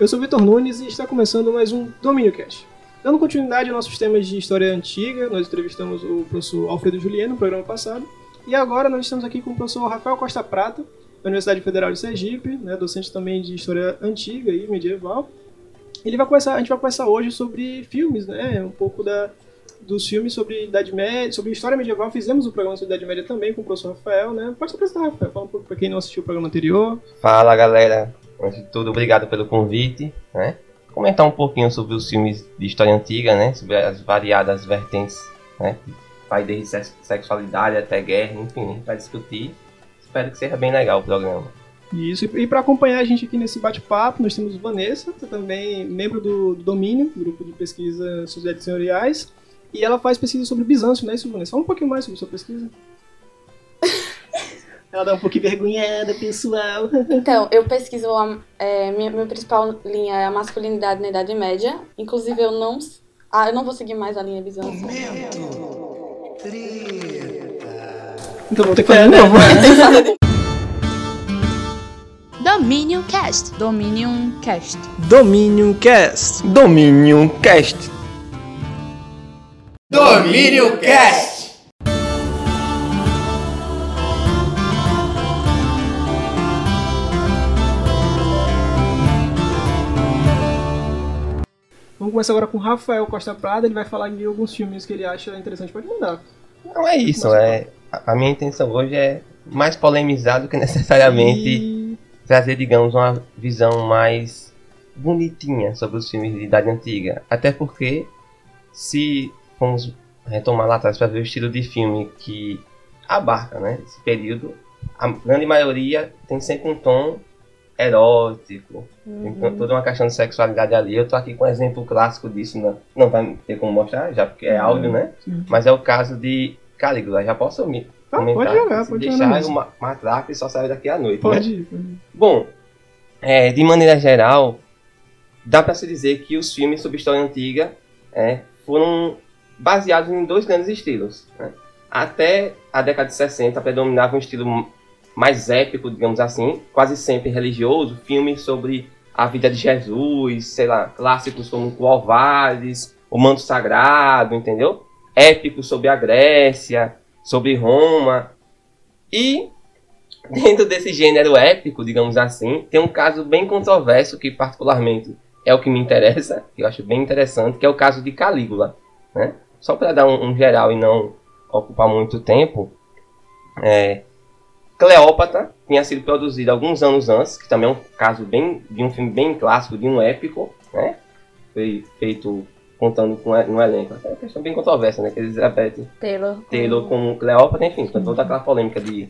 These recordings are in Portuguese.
Eu sou o Vitor Nunes e está começando mais um Domínio Cast. Dando continuidade aos nossos temas de história antiga, nós entrevistamos o professor Alfredo Juliano no programa passado. E agora nós estamos aqui com o professor Rafael Costa Prata, da Universidade Federal de Sergipe, né, docente também de história antiga e medieval. Ele vai conversar, a gente vai conversar hoje sobre filmes, né, um pouco da, dos filmes sobre Idade Média, sobre história medieval. Fizemos um programa sobre Idade Média também com o professor Rafael, né? Pode se apresentar, Rafael. Fala um pouco para quem não assistiu o programa anterior. Fala, galera. Antes de tudo, obrigado pelo convite, né? Comentar um pouquinho sobre os filmes de história antiga, né? Sobre as variadas vertentes, né? Vai desde sexualidade até guerra, enfim, a gente vai discutir. Espero que seja bem legal o programa. Isso, e para acompanhar a gente aqui nesse bate-papo, nós temos Vanessa, que é também membro do, do Domínio, grupo de pesquisa Sociedades Senhoriais, e ela faz pesquisa sobre Bizâncio, né, isso, Vanessa? Fala um pouquinho mais sobre sua pesquisa. Ela dá um pouquinho vergonhada, pessoal. Então, eu pesquiso, é, minha, minha principal linha é a masculinidade na Idade Média, inclusive eu não... Ah, eu não vou seguir mais a linha Bizâncio. Momento. Treta. Então vou ter que fazer de novo. Dominion Cast. Dominion Cast. Dominion Cast. Dominion Cast. Domínio Cast! Vamos começar agora com o Rafael Costa Prada, ele vai falar de alguns filmes que ele acha interessante. Pode mandar. Não é isso, é, a minha intenção hoje é mais polemizar do que necessariamente e... trazer, digamos, uma visão mais bonitinha sobre os filmes de idade antiga. Até porque, se formos retomar lá atrás para ver o estilo de filme que abarca né, esse período, a grande maioria tem sempre um tom erótico, uhum. tem toda uma questão de sexualidade ali. Eu tô aqui com um exemplo clássico disso, não, não vai ter como mostrar, já porque é áudio, né? Uhum. Mas é o caso de Calígula. Já posso me ah, comentar? Pode jogar, pode deixar uma matraca e só sair daqui à noite. Pode, né? ir, pode ir. Bom, é, de maneira geral, dá para se dizer que os filmes sobre história antiga é, foram baseados em dois grandes estilos. Né? Até a década de 60 predominava um estilo mais épico, digamos assim, quase sempre religioso, filmes sobre a vida de Jesus, sei lá, clássicos como O O Manto Sagrado, entendeu? Épicos sobre a Grécia, sobre Roma. E dentro desse gênero épico, digamos assim, tem um caso bem controverso que particularmente é o que me interessa, que eu acho bem interessante, que é o caso de Calígula, né? só para dar um, um, geral e não ocupar muito tempo, é, Cleópatra tinha sido produzida alguns anos antes, que também é um caso bem de um filme bem clássico, de um épico, né? Foi feito contando com um elenco. É uma questão bem controversa, né? Que Elizabeth Taylor, Taylor com Cleópatra, enfim, toda aquela polêmica de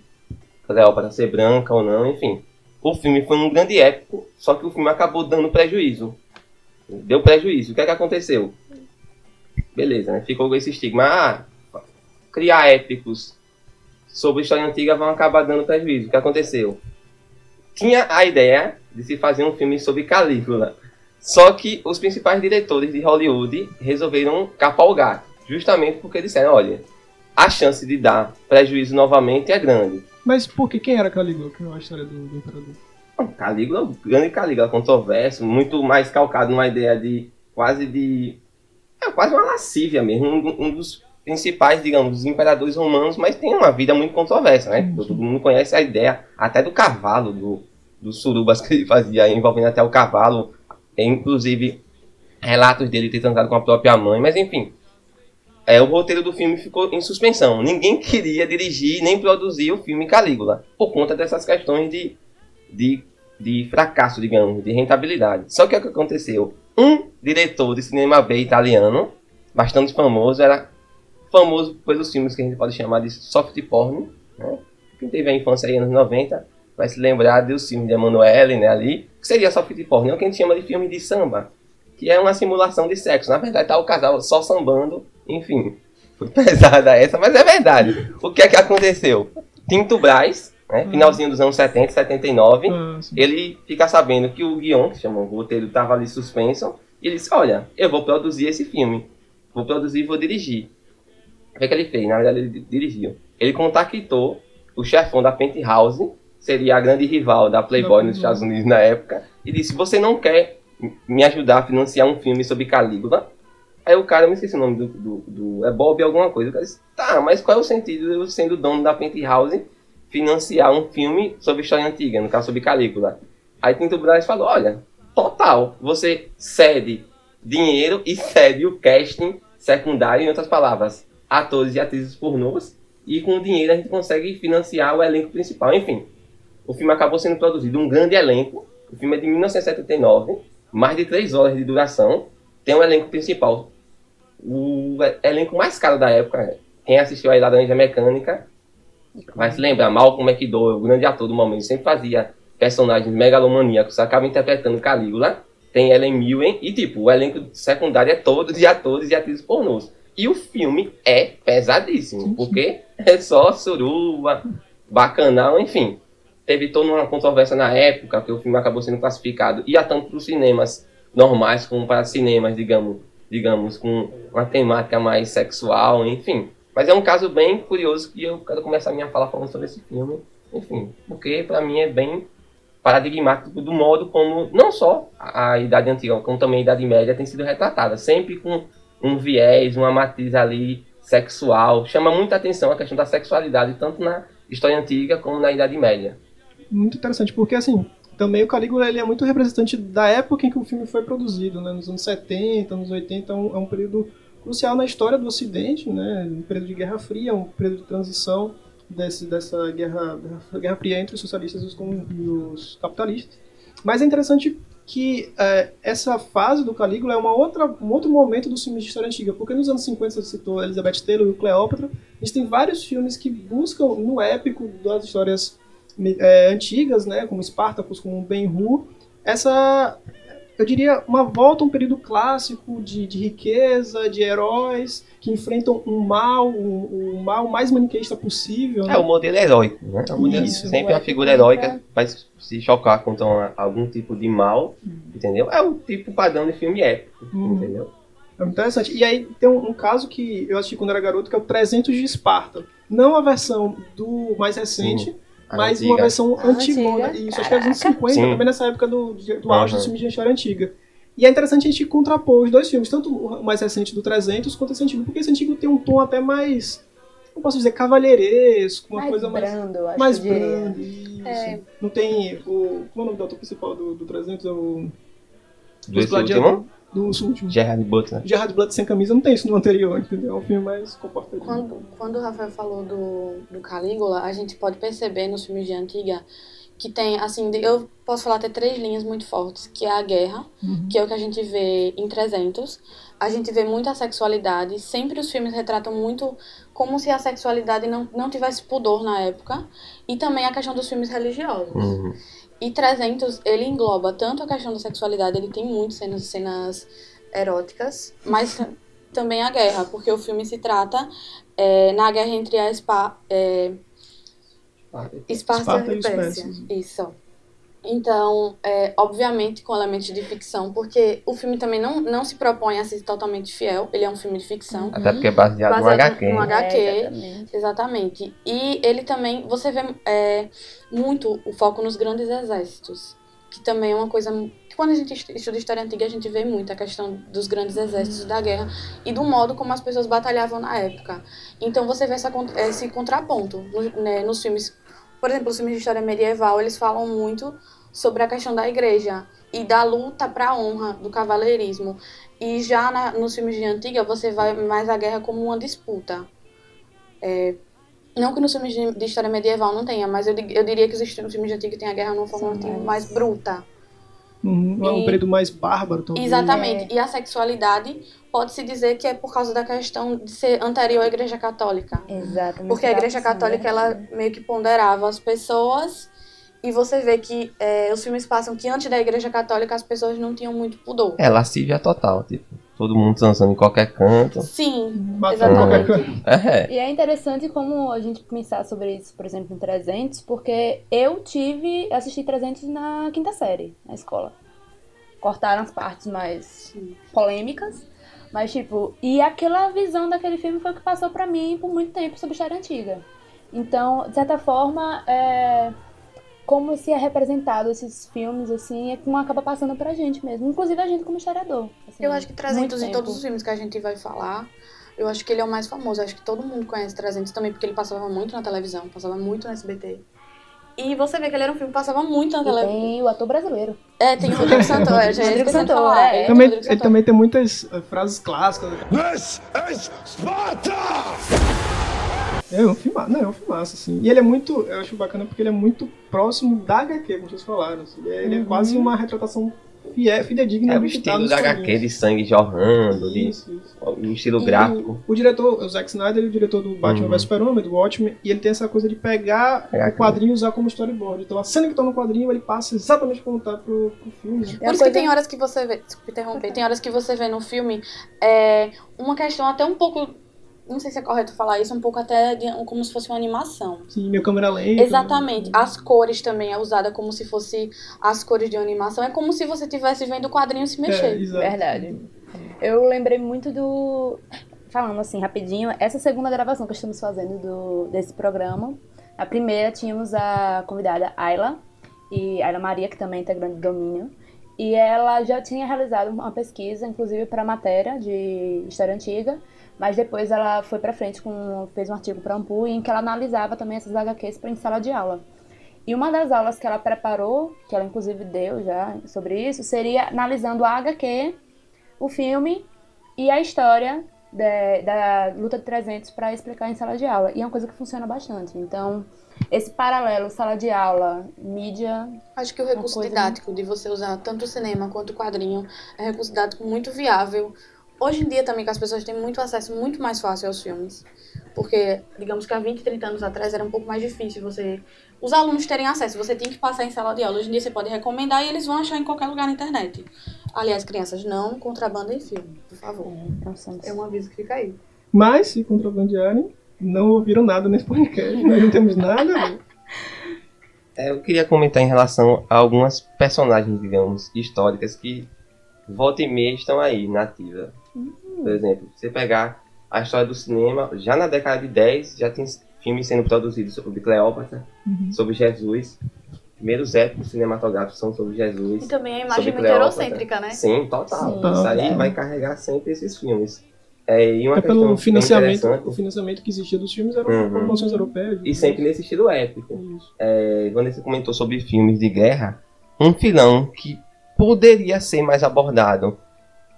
Cleópatra ser branca ou não, enfim. O filme foi um grande épico, só que o filme acabou dando prejuízo. Deu prejuízo. O que é que aconteceu? Beleza, né? Ficou com esse estigma. Ah, criar épicos sobre história antiga vão acabar dando prejuízo. O que aconteceu? Tinha a ideia de se fazer um filme sobre Calígula. Só que os principais diretores de Hollywood resolveram capar o gato. Justamente porque disseram, olha, a chance de dar prejuízo novamente é grande. Mas por que? Quem era Calígula? Que é a história do, do imperador? Calígula, grande Calígula, controverso, muito mais calcado numa ideia de quase de é quase uma lascívia mesmo, um, um dos principais, digamos, dos imperadores romanos, mas tem uma vida muito controversa, né? Todo mundo conhece a ideia até do cavalo, do, dos surubas que ele fazia, envolvendo até o cavalo, inclusive relatos dele ter transado com a própria mãe, mas enfim. É, o roteiro do filme ficou em suspensão. Ninguém queria dirigir nem produzir o filme Calígula, por conta dessas questões de, de, de fracasso, digamos, de rentabilidade. Só que o que aconteceu? um diretor de cinema B italiano, bastante famoso, era famoso pelos filmes que a gente pode chamar de soft porn, né? Quem teve a infância aí anos 90 vai se lembrar dos filmes de Emanuele, né, ali, que seria soft porn, é o que a gente chama de filme de samba, que é uma simulação de sexo. Na verdade, tá o casal só sambando, enfim. Foi pesada essa, mas é verdade. O que é que aconteceu? Tinto Braz, né? Uhum. Finalzinho dos anos 70, 79, uhum. ele fica sabendo que o guion, que chama o roteiro, estava ali suspenso, e ele disse, olha, eu vou produzir esse filme. Vou produzir e vou dirigir. O que, é que ele fez? Na verdade, ele dirigiu. Ele contactou o chefão da Penthouse, seria a grande rival da Playboy nos Estados Unidos na época, e disse, você não quer me ajudar a financiar um filme sobre Calígula. Aí o cara, eu me esqueci o nome do, do, do é Bob alguma coisa. O cara disse, tá, mas qual é o sentido de eu sendo dono da Penthouse financiar um filme sobre história antiga, no caso sobre Calígula? Aí Tinto Brás falou, olha, total, você cede dinheiro e cede o casting secundário, em outras palavras, atores e atrizes pornôs, e com o dinheiro a gente consegue financiar o elenco principal. Enfim, o filme acabou sendo produzido um grande elenco, o filme é de 1979, mais de três horas de duração, tem um elenco principal. O elenco mais caro da época, quem assistiu a Laranja Mecânica, vai se lembrar, Malcolm McDowell, o grande ator do momento, sempre fazia personagens megalomaníacos, acaba interpretando Calígula, tem Ellen Mirren, e tipo, o elenco secundário é todo de atores e atrizes pornôs. E o filme é pesadíssimo, porque é só suruba, bacanal, enfim. Teve toda uma controvérsia na época, que o filme acabou sendo classificado, ia tanto para os cinemas normais como para cinemas, digamos, digamos, com uma temática mais sexual, enfim. Mas é um caso bem curioso que eu quero começar a minha fala falando sobre esse filme, enfim, porque para mim é bem paradigmático do modo como não só a Idade Antiga, como também a Idade Média tem sido retratada, sempre com um viés, uma matriz ali sexual. Chama muita atenção a questão da sexualidade, tanto na história antiga como na Idade Média. Muito interessante, porque assim, também o Calígula ele é muito representante da época em que o filme foi produzido, né? nos anos 70, anos 80, é um, é um período crucial na história do Ocidente, né? um período de Guerra Fria, um período de transição desse, dessa guerra, guerra fria entre os socialistas e os, e os capitalistas. Mas é interessante que é, essa fase do Calígula é uma outra, um outro momento dos filmes de história antiga, porque nos anos 50 você citou Elizabeth Taylor e o Cleópatra, a gente tem vários filmes que buscam no épico das histórias é, antigas, né, como Spartacus, como Ben-Hur, essa eu diria, uma volta a um período clássico de, de riqueza, de heróis que enfrentam um mal, o um, um mal mais maniqueísta possível. Né? É o modelo heróico, né? É modelo, Isso, sempre uma figura heróica vai se chocar contra algum tipo de mal, hum. entendeu? É o tipo padrão de filme épico, hum. entendeu? É interessante. E aí tem um, um, caso que eu assisti quando era garoto, que é o 300 de Esparta. Não a versão do mais recente, Sim mas antiga. uma versão antigona. Antiga? Isso, acho que é dos anos 50, Sim. também nessa época do, do auge uhum. dos filmes de história antiga. E é interessante a gente contrapor os dois filmes, tanto o mais recente do 300 quanto esse antigo, porque esse antigo tem um tom até mais, não posso dizer, cavalheiresco, uma mais coisa brando, mais. mais brando, isso. É. Não tem o. Como é o nome do autor principal do, do 300? É o. Do último? Do último. Gerard Butler. Gerard Butler sem camisa não tem isso no anterior, entendeu? É um filme mais comportado. Quando, quando o Rafael falou do, do Calígula, a gente pode perceber nos filmes de antiga que tem, assim, eu posso falar até três linhas muito fortes, que é a guerra, uhum. que é o que a gente vê em 300. A gente vê muita sexualidade, sempre os filmes retratam muito como se a sexualidade não, não tivesse pudor na época, e também a questão dos filmes religiosos. Uhum. E 300, ele engloba tanto a questão da sexualidade, ele tem muitas cenas, cenas eróticas, mas também a guerra, porque o filme se trata é, na guerra entre a Spa, é, Esparta, e Pérsia. Isso. Então, é, obviamente com elementos de ficção, porque o filme também não, não se propõe a ser totalmente fiel, ele é um filme de ficção. Até porque é baseado, baseado no HQ. No HQ, é, exatamente. exatamente. E ele também, você vê é, muito o foco nos grandes exércitos, que também é uma coisa que quando a gente estuda história antiga, a gente vê muito a questão dos grandes exércitos da guerra e do modo como as pessoas batalhavam na época. Então você vê essa, esse contraponto né, nos filmes por exemplo, os filmes de história medieval, eles falam muito sobre a questão da igreja e da luta para a honra, do cavaleirismo. E já na, nos filmes de antiga, você vai mais a guerra como uma disputa. É, não que nos filmes de, de, história medieval não tenha, mas eu, eu diria que os filmes de antiga têm a guerra numa forma Sim, mais bruta. Uhum, é um período mais bárbaro também. Exatamente. É. E a sexualidade pode-se dizer que é por causa da questão de ser anterior à Igreja Católica. Exatamente. Porque a Igreja Católica, ela meio que ponderava as pessoas e você vê que é, os filmes passam que antes da Igreja Católica as pessoas não tinham muito pudor. É, lascívia total, tipo. Todo mundo dançando em qualquer canto. Sim, exatamente. É. E é interessante como a gente pensar sobre isso, por exemplo, em 300, porque eu tive, assisti 300 na quinta série, na escola. Cortaram as partes mais polêmicas, mas tipo, e aquela visão daquele filme foi o que passou para mim por muito tempo sobre história antiga. Então, de certa forma, é, como se é representado esses filmes, assim, é como acaba passando pra gente mesmo. Inclusive a gente como historiador. assim, Eu acho que 300 muito em todos os filmes que a gente vai falar, eu acho que ele é o mais famoso. Eu acho que todo mundo conhece 300 também, porque ele passava muito na televisão, passava muito no SBT. E você vê que ele era um filme que passava muito na televisão. tem o ator brasileiro. É, tem o Rodrigo Santoro, já ia Rodrigo Santoro, falar. é. Ele, Também, Rodrigo ele também tem muitas eh, frases clássicas. This is Sparta! É um filmaço, não, é um filmaço, assim. E ele é muito, eu acho bacana porque ele é muito próximo da HQ, como vocês falaram. assim. Ele é, é quase uma retratação fiel, fidedigna É do estilo da HQ quadrinhos. de sangue jorrando, de, Isso, isso. o estilo E gráfico. O, o diretor, o Zack Snyder, ele é o diretor do Batman Uhum. vs Superman, do Watchmen, e ele tem essa coisa de pegar É, o quadrinho e usar como storyboard. Então a cena que tá no quadrinho, ele passa exatamente como tá pro, pro filme. É Por isso que tem horas que você vê. Desculpa interromper. Tem horas que você vê no filme é, uma questão até um pouco. Não sei se é correto falar isso, um pouco até de- como se fosse uma animação. Sim, meu câmera lenta. Exatamente. As cores também é usada como se fosse as cores de uma animação. É como se você estivesse vendo o quadrinho se É, mexer. exato. Verdade. Eu lembrei muito do. Falando assim, rapidinho, essa segunda gravação que estamos fazendo do, desse programa. A primeira tínhamos a convidada Ayla, e Ayla Maria, que também é integrante do Domínio. E ela já tinha realizado uma pesquisa, inclusive para matéria de história antiga, mas depois ela foi para frente com fez um artigo para Ampu em que ela analisava também essas HQs para em sala de aula. E uma das aulas que ela preparou, que ela inclusive deu já sobre isso, seria analisando a HQ, o filme e a história da, da luta de 300 para explicar em sala de aula. E é uma coisa que funciona bastante. Então, esse paralelo sala de aula, mídia, Acho que o recurso didático de você usar tanto o cinema quanto o quadrinho é um recurso didático muito viável. Hoje em dia também que as pessoas têm muito acesso muito mais fácil aos filmes. Porque, digamos que há 20, 30 anos atrás era um pouco mais difícil você os alunos terem acesso. Você tinha que passar em sala de aula. Hoje em dia você pode recomendar e eles vão achar em qualquer lugar na internet. Aliás, crianças, não contrabandem filme, por favor. é um. É um aviso que fica aí. Mas, se contrabandearem, não ouviram nada nesse podcast. Nós não temos nada. É, eu queria comentar em relação a algumas personagens, digamos, históricas que volta e meia estão aí, na ativa. Por exemplo, você pegar a história do cinema, já na década de 10, já tem filmes sendo produzidos sobre Cleópatra, Uhum. sobre Jesus. Primeiros épicos cinematográficos são sobre Jesus. E também a imagem muito eurocêntrica, né? Sim, total. Sim. Isso aí Total. vai carregar sempre esses filmes. É, e uma É pelo financiamento. O financiamento que existia dos filmes eram Uhum. produções europeias. E sempre nesse estilo épico. Isso. É, quando você comentou sobre filmes de guerra, um filão que poderia ser mais abordado.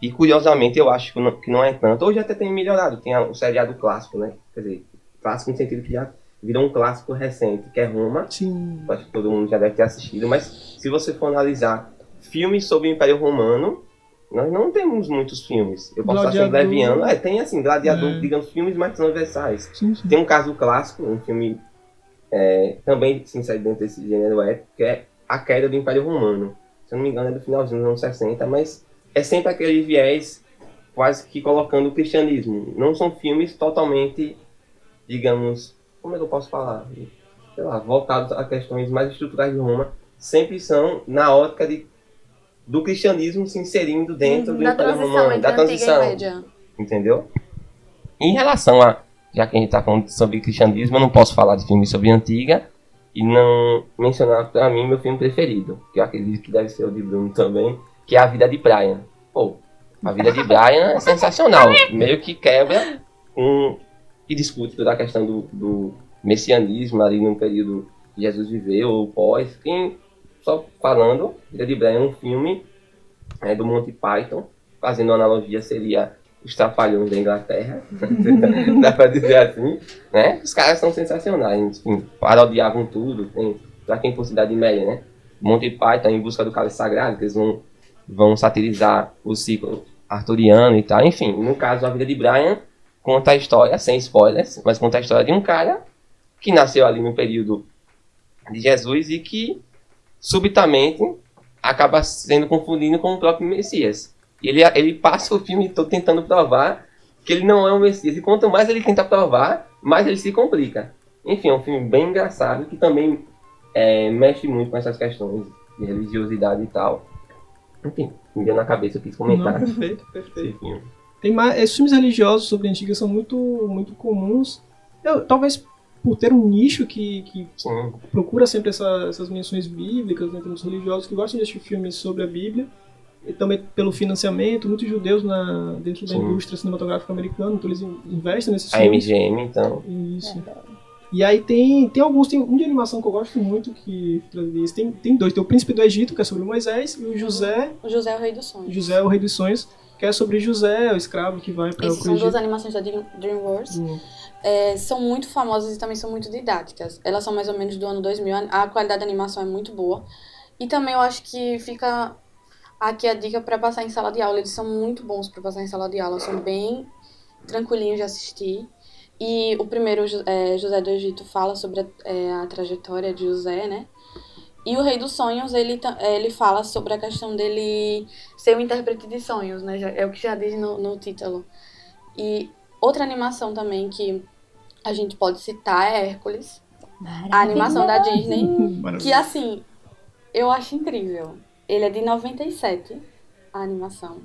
E curiosamente eu acho que não, que não é tanto. Hoje até tem melhorado. Tem o seriado clássico, né? Quer dizer, clássico no sentido que já virou um clássico recente, que é Roma. Sim. Acho que todo mundo já deve ter assistido. Mas se você for analisar filmes sobre o Império Romano, nós não temos muitos filmes. Eu posso estar sendo Gladiador. leviano. É, tem assim, gladiador, É. digamos, filmes mais transversais. Sim, sim. Tem um caso clássico, um filme é, também se insere dentro desse gênero épico, que é A Queda do Império Romano. Se eu não me engano é do finalzinho dos anos 60, mas é sempre aquele viés quase que colocando o cristianismo. Não são filmes totalmente, digamos, como é que eu posso falar? Sei lá, voltados a questões mais estruturais de Roma. Sempre são na ótica de, do cristianismo se inserindo dentro do Império transição Romano. Da transição e entendeu? Em relação a, já que a gente tá falando sobre cristianismo, eu não posso falar de filme sobre antiga e não mencionar pra mim meu filme preferido, que eu acredito que deve ser o de Bruno também, que é A Vida de Brian. Pô, A Vida de Brian é sensacional, meio que quebra um, e discute toda a questão do, do messianismo ali no período que Jesus viveu, ou pós. Quem, só falando, Vida de Brian é um filme é, do Monty Python, fazendo uma analogia seria os trapalhões da Inglaterra, dá pra dizer assim, né? Os caras são sensacionais, enfim, parodiavam tudo, tem, pra quem for cidade média, né? Monty Python em busca do cálice sagrado, que eles vão, vão satirizar o ciclo arturiano e tal, enfim, no caso a vida de Brian conta a história, sem spoilers, mas conta a história de um cara que nasceu ali no período de Jesus e que subitamente acaba sendo confundido com o próprio Messias. E ele, ele passa o filme todo tentando provar que ele não é o Messias. E quanto mais ele tenta provar, mais ele se complica. Enfim, é um filme bem engraçado que também é, mexe muito com essas questões de religiosidade e tal. Enfim, me deu na cabeça, eu quis Não, comentar perfeito, perfeito. filme. Tem mais, esses filmes religiosos sobre antiga são muito, muito comuns. Eu, talvez por ter um nicho que, que Sim. procura sempre essa- essas menções bíblicas, né, temos religiosos que gostam de assistir filmes sobre a Bíblia, e também pelo financiamento, muitos judeus na, dentro da Sim. indústria cinematográfica americana, então eles in- investem nesses A filmes. MGM, então. Isso. E aí tem, tem alguns, tem um de animação que eu gosto muito, que tem, tem dois, tem o Príncipe do Egito, que é sobre Moisés, e o José, O José é o rei dos sonhos. José é o Rei dos Sonhos, que é sobre José, o escravo que vai para o Essas são duas Egito. animações da Dream- DreamWorks. Hum. É, são muito famosas e também são muito didáticas. Elas são mais ou menos do ano 2000. A qualidade da animação é muito boa. E também eu acho que fica aqui a dica para passar em sala de aula. Eles são muito bons para passar em sala de aula. São bem tranquilinhos de assistir. E o primeiro, é, José do Egito, fala sobre a, é, a trajetória de José, né? E o Rei dos Sonhos, ele, é, ele fala sobre a questão dele ser um intérprete de sonhos, né? É o que já diz no, no título. E outra animação também que a gente pode citar é Hércules, a animação da Disney, que assim, eu acho incrível. Ele é de 97, a animação.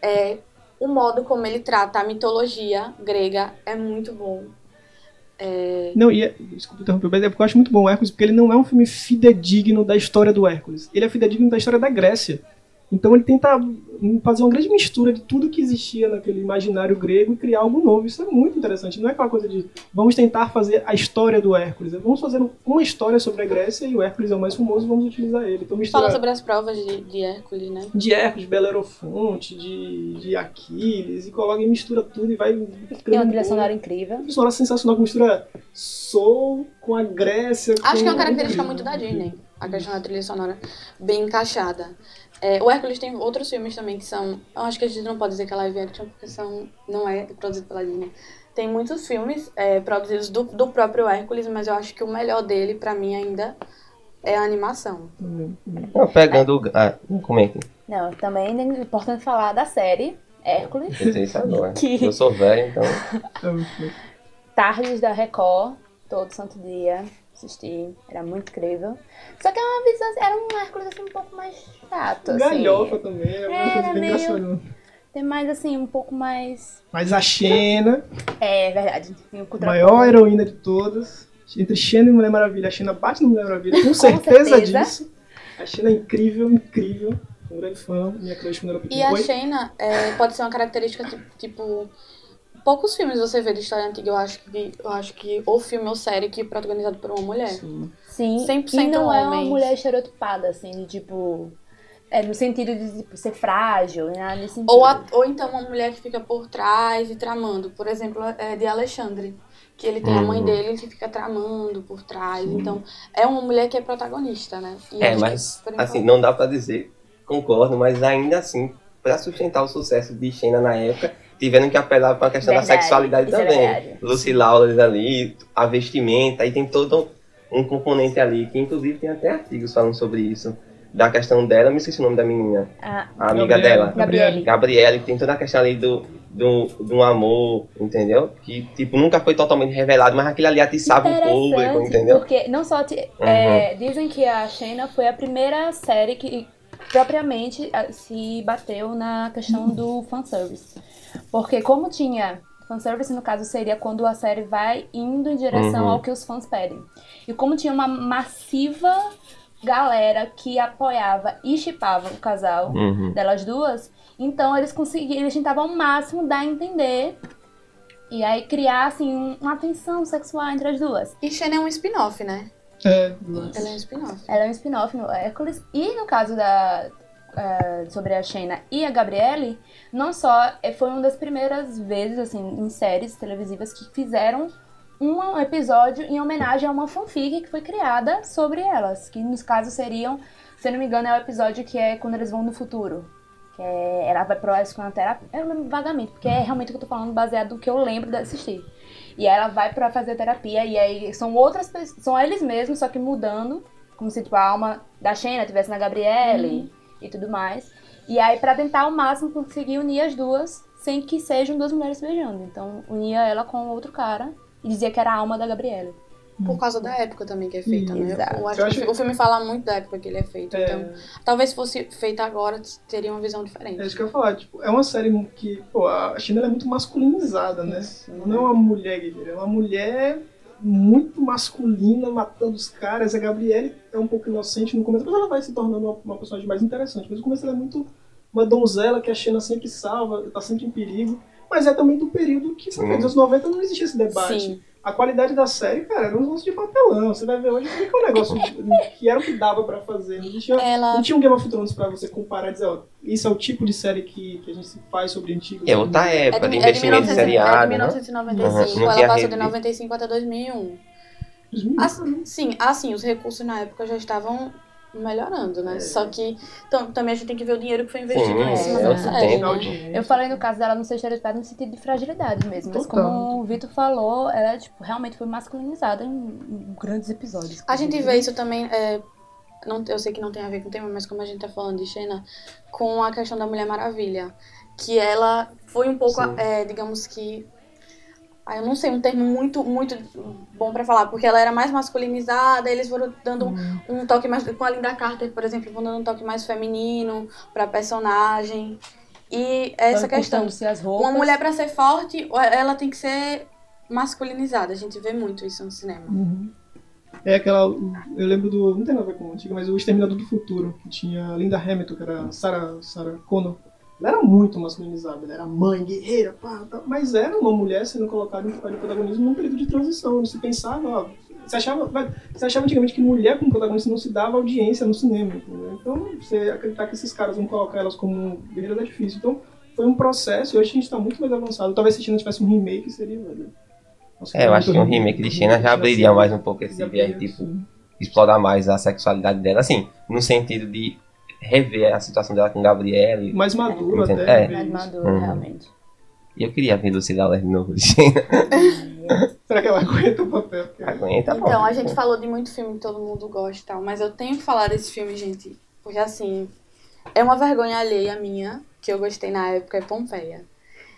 É, o modo como ele trata a mitologia grega é muito bom. É, Não, e é, desculpa interromper, mas é porque eu acho muito bom o Hércules, porque ele não é um filme fidedigno da história do Hércules. Ele é fidedigno da história da Grécia. Então ele tenta fazer uma grande mistura de tudo que existia naquele imaginário grego e criar algo novo. Isso é muito interessante. Não é aquela coisa de vamos tentar fazer a história do Hércules. É, vamos fazer uma história sobre a Grécia e o Hércules é o mais famoso, vamos utilizar ele. Então mistura fala sobre as provas de, de Hércules, né? de Hércules, Belerofonte, de, de Aquiles, e coloca e mistura tudo e vai Tem uma trilha sonora incrível. Uma sonora sensacional que mistura soul com a Grécia. Acho com- que é uma característica muito da Disney, a questão da trilha sonora bem encaixada. É, o Hércules tem outros filmes também que são. Eu acho que a gente não pode dizer que é live action, porque são, não é produzido pela Disney. Tem muitos filmes é, produzidos do, do próprio Hércules, mas eu acho que o melhor dele, pra mim, ainda é a animação. Não, pegando. o- Ah, não comente. Não, também é importante falar da série Hércules, Eu sei isso agora. Que- Eu sou velho, então. tardes da Record, todo santo dia, assisti, era muito incrível. Só que é uma visão, era um Hércules assim um pouco mais chato, assim. Galhofa também, é uma Era coisa meio- engraçada. Tem mais assim, um pouco mais. Mas a Xena, É verdade. a contraponto. maior heroína de todas, entre Xena e Mulher Maravilha, a Xena bate no Mulher Maravilha, com, certeza, certeza. disso. A Xena é incrível, incrível. Um grande fã, minha crush quando era E pequena. a Oi? Shayna é, pode ser uma característica, ti- tipo. Poucos filmes você vê de história antiga, eu acho que, eu acho que ou filme ou série que é protagonizado por uma mulher. Sim. Sim, 100% e não é uma homens. mulher estereotipada, assim, de tipo. É no sentido de tipo, ser frágil, né? Nesse sentido. Ou, a- ou então uma mulher que fica por trás e tramando. Por exemplo, é de Alexandre. Que ele tem a mãe Uhum. dele que fica tramando por trás. Então, é uma mulher que é protagonista, né? E É, que mas por assim, enquanto- não dá pra dizer, concordo, mas ainda assim, pra sustentar o sucesso de Xena na época, tiveram que apelar pra questão da Verdade, sexualidade isso é também. verdade. Lucy Lawless ali, a vestimenta, aí tem todo um componente ali, que inclusive tem até artigos falando sobre isso. Da questão dela, me esqueci o nome da menina, Ah, a amiga dela. Gabriele. Gabriela, que tem toda a questão ali do, do, do amor, entendeu? Que, tipo, nunca foi totalmente revelado, mas aquilo ali atiçava o público, entendeu? Porque não só. te- Uhum. é, dizem que a Xena foi a primeira série que propriamente ah, se bateu na questão do fanservice. Porque como tinha. Fanservice, no caso, seria quando a série vai indo em direção Uhum. ao que os fãs pedem. E como tinha uma massiva galera que apoiava e chipava o casal Uhum. delas duas, então eles conseguiram, eles tentavam ao máximo dar a entender e aí criar assim um- uma tensão sexual entre as duas. E Xena é um spin-off, né? É, Ela é um spin-off. Ela é um spin-off no Hércules e no caso da eh, sobre a Shayna e a Gabriele, não só eh, foi uma das primeiras vezes assim em séries televisivas que fizeram um episódio em homenagem a uma fanfic que foi criada sobre elas, que nos casos seriam, se não me engano, é o episódio que é quando eles vão no futuro. Que é, ela vai pro terapia. Eu lembro vagamente, porque é realmente o que eu tô falando baseado no que eu lembro de assistir. E aí ela vai pra fazer terapia, e aí são outras pessoas, são eles mesmos, só que mudando, como se tipo, a alma da Xena estivesse na Gabriele e tudo mais. E aí pra tentar ao máximo conseguir unir as duas, sem que sejam duas mulheres se beijando. Então unia ela com outro cara e dizia que era a alma da Gabriele. Por causa da época também que é feita, né? Exato. Eu acho Eu que acho- o filme fala muito da época que ele é feito. É. Então, talvez se fosse feita agora, teria uma visão diferente. É isso que eu ia falar, tipo, é uma série que, pô, a China é muito masculinizada, né? Ela não é uma mulher guerreira, é uma mulher muito masculina, matando os caras. A Gabriele é um pouco inocente no começo, mas ela vai se tornando uma, uma personagem mais interessante. Mas no começo ela é muito uma donzela que a Xena sempre salva, tá sempre em perigo. Mas é também do período que, sabe, nos anos 90 não existia esse debate. Sim. A qualidade da série, cara, era um negócio de papelão. Você vai ver hoje que é um negócio que era o que dava pra fazer. Não, existia, Ela não tinha um Game of Thrones pra você comparar e dizer, ó, isso é o tipo de série que, que a gente faz sobre antigos. É outra época é de de, é de, investimento 1900, seriado, é de né? 1995. Uhum. Não Ela tinha passou de rede. 95 até 2001. 2000, Assim, sim, assim, os recursos na época já estavam melhorando, né? Só que então, também a gente tem que ver o dinheiro que foi investido Sim, em cima é da série, né? Eu falei no caso dela não ser estereotipada no sentido de fragilidade mesmo. Mas Total. como o Vitor falou, ela tipo, realmente foi masculinizada em, grandes episódios. A gente vê isso também, é, não, eu sei que não tem a ver com o tema, mas como a gente tá falando de Xena, com a questão da Mulher Maravilha. Que ela foi um pouco, é, digamos que. Ah, Eu não sei um termo muito, muito bom pra falar, porque ela era mais masculinizada, eles foram dando um, um toque mais. Com a Linda Carter, por exemplo, vão dando um toque mais feminino pra personagem. E essa questão. Se as roupas. Uma mulher pra ser forte, ela tem que ser masculinizada. A gente vê muito isso no cinema. Uhum. É aquela. Eu lembro do. Não tem nada a ver com o antigo, mas o Exterminador do Futuro, que tinha a Linda Hamilton, que era a Sarah, Sarah Connor. Ela era muito masculinizada, ela era mãe, guerreira, pá, tá, mas era uma mulher sendo colocada em papel de protagonismo num período de transição. Não se pensava, ó, você achava, você achava antigamente que mulher como protagonista não se dava audiência no cinema, entendeu? Então, você acreditar que esses caras vão colocar elas como guerreiras é difícil. Então, foi um processo e hoje a gente tá muito mais avançado. Talvez se China tivesse um remake, seria, velho. Nossa, É, eu acho que um remake de Xena já abriria mais um pouco esse viés, tipo, explorar mais a sexualidade dela, assim, no sentido de rever a situação dela com Gabriele. mais maduro Entendo. até. É. ver Mais madura, Uhum. realmente. E eu queria ver Lucila Ler de novo. Será que ela aguenta o papel? Aguenta, bom. Então, a gente falou de muito filme que todo mundo gosta e tal, mas eu tenho que falar desse filme, gente, porque assim, é uma vergonha alheia minha, que eu gostei na época, é Pompeia.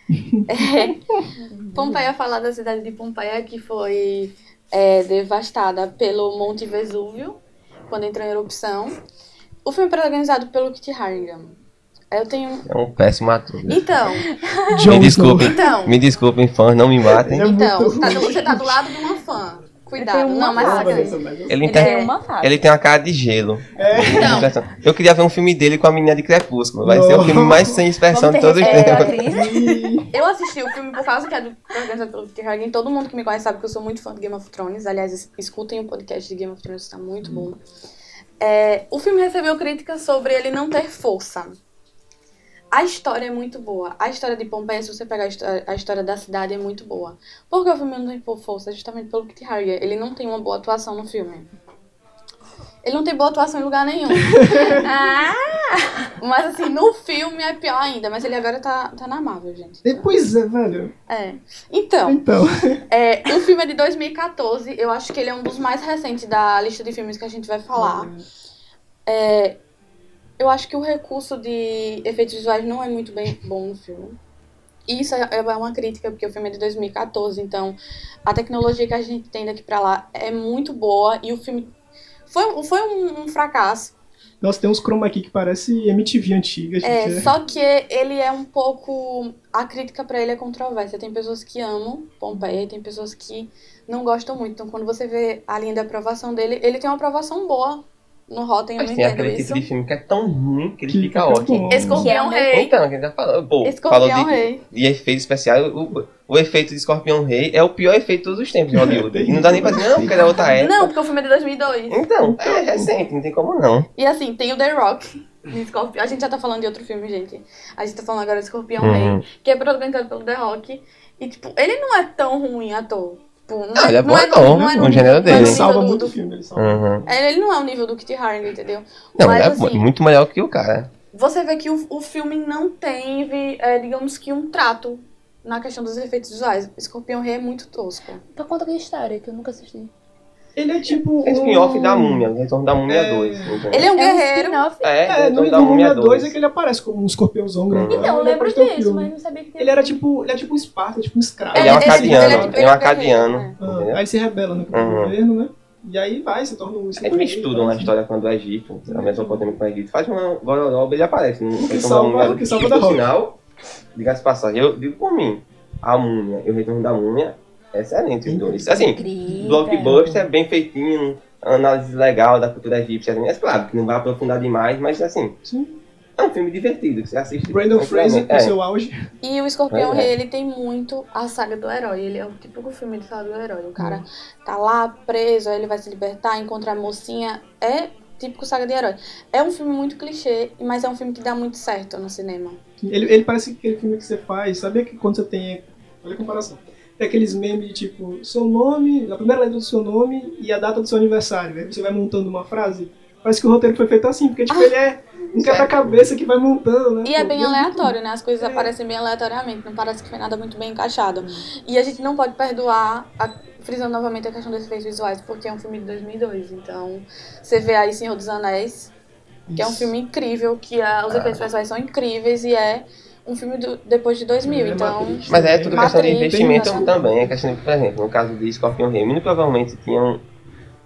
É, Pompeia fala da cidade de Pompeia que foi é, devastada pelo Monte Vesúvio, quando entrou em erupção. O filme é protagonizado pelo Kit Harington. Eu tenho... É um péssimo ator. Então, Me desculpem, então, me desculpem, fãs, não me matem. É então, muito tá do- você tá do lado de uma fã. Cuidado, uma não, mas sacanagem. Ele Ele tem, tem uma ele tem uma cara de gelo. É. Então, Eu queria ver um filme dele com a menina de Crepúsculo. Vai ser o filme mais sem expressão de todos os respeito tempos. Eu assisti o filme por causa que é do organizado pelo. Todo mundo que me conhece sabe que eu sou muito fã de Game of Thrones. Aliás, es- escutem o podcast de Game of Thrones, está muito bom. É, o filme recebeu críticas sobre ele não ter força. A história é muito boa. A história de Pompeia, se você pegar a histó- a história da cidade, é muito boa. Por que o filme não tem força? Justamente pelo Kit Harington. Ele não tem uma boa atuação no filme. Ele não tem boa atuação em lugar nenhum. ah! Mas assim, no filme é pior ainda. Mas ele agora tá, tá na Marvel, gente. Depois é, velho. É. Então, Então. é, o filme é de 2014. Eu acho que ele é um dos mais recentes da lista de filmes que a gente vai falar. É, eu acho que o recurso de efeitos visuais não é muito bem bom no filme. Isso é é uma crítica, porque o filme é de 2014, então a tecnologia que a gente tem daqui pra lá é muito boa e o filme foi, foi um, um fracasso. Nossa, tem uns chroma aqui que parece MTV antiga. É, É. só que ele é um pouco. A crítica pra ele é controversa. Tem pessoas que amam Pompeia e tem pessoas que não gostam muito. Então, quando você vê a linha de aprovação dele, ele tem uma aprovação boa no Rotten, eu não entendo aquele isso. tipo de filme que é tão ruim que ele Que fica fica ótimo. Escorpião Que é Rei. Então, que a gente já falou. Pô, Escorpião falou de, Rei. de efeito especial. O, o efeito de Escorpião Rei é o pior efeito de todos os tempos de Hollywood. E não dá nem pra dizer, não, porque é outra época. Não, porque o filme é de 2002. Então, é recente, não tem como não. E assim, tem o The Rock. de Escorpião. A gente já tá falando de outro filme, gente. A gente tá falando agora de Escorpião Uhum. Rei, que é protagonizado pelo The Rock. E, tipo, ele não é tão ruim ator. Tipo, não, Ah, ele é bom ator, não é no nível- gênero não é dele. Ele salva do- muito do- filme, ele salva. Uhum. É, Ele não é o nível do Kit Harington, entendeu? Não, Mas, ele é assim, muito melhor que o cara. Você vê que o, o filme não teve, é, digamos que, um trato na questão dos efeitos visuais. Escorpião Rei é muito tosco. Pra conta que história, que eu nunca assisti. Ele é tipo. É spin-off um- da Múmia, o Retorno da Múmia É. 2. entendeu? Ele é um É um guerreiro. spin-off. É, É, no, Retorno da no Múmia Múmia 2 2. é que ele aparece como um escorpiãozão grande. Uhum. Então, eu lembro o disso, filme. mas não sabia que Ele era tipo. Ele é tipo um Esparta, tipo um escravo. Ele é um Ele- ele- acadiano, ele é ele tipo- é um ele é acadiano. guerreiro, Ah, aí se rebela no Uhum. governo, né? E aí vai, se torna um. Eles misturam a história quando o Egito, a Mesopotâmia com o Egito. Faz uma gororoba, ele aparece. No Retorno salva- da Múmia o que salva da sinal, diga-se de passagem, eu digo por mim, a Múmia e o Retorno da Múmia Excelente os dois. Assim, Incrível. blockbuster bem feitinho, análise legal da cultura egípcia. É claro que não vai aprofundar demais, mas assim, Sim. é um filme divertido que você assiste. Brandon Fraser no É. seu auge. E o Escorpião É. Rei, ele tem muito a saga do herói. Ele é o típico filme de saga do herói. O cara tá lá preso, aí ele vai se libertar, encontra a mocinha. É típico saga de herói. É um filme muito clichê, mas é um filme que dá muito certo no cinema. Ele, ele parece aquele filme que você faz, sabia que quando você tem. Olha a comparação. Tem aqueles memes de tipo, seu nome, a primeira letra do seu nome e a data do seu aniversário. Aí você vai montando uma frase. Parece que o roteiro foi feito assim, porque tipo, ele é um quebra-cabeça que vai montando, né? E é bem muito aleatório, né? As coisas É. aparecem bem aleatoriamente, não parece que foi nada muito bem encaixado. E a gente não pode perdoar, a- frisando novamente a questão dos efeitos visuais, porque é um filme de 2002. Então, você vê aí Senhor dos Anéis, que é um filme incrível, que a- os efeitos visuais são incríveis e é um filme do- depois de 2000. É, então, Matrix. Mas é tudo questão de Matrix, investimento né? também. É questão de, por exemplo, no caso de Scorpion Rei, muito provavelmente tinham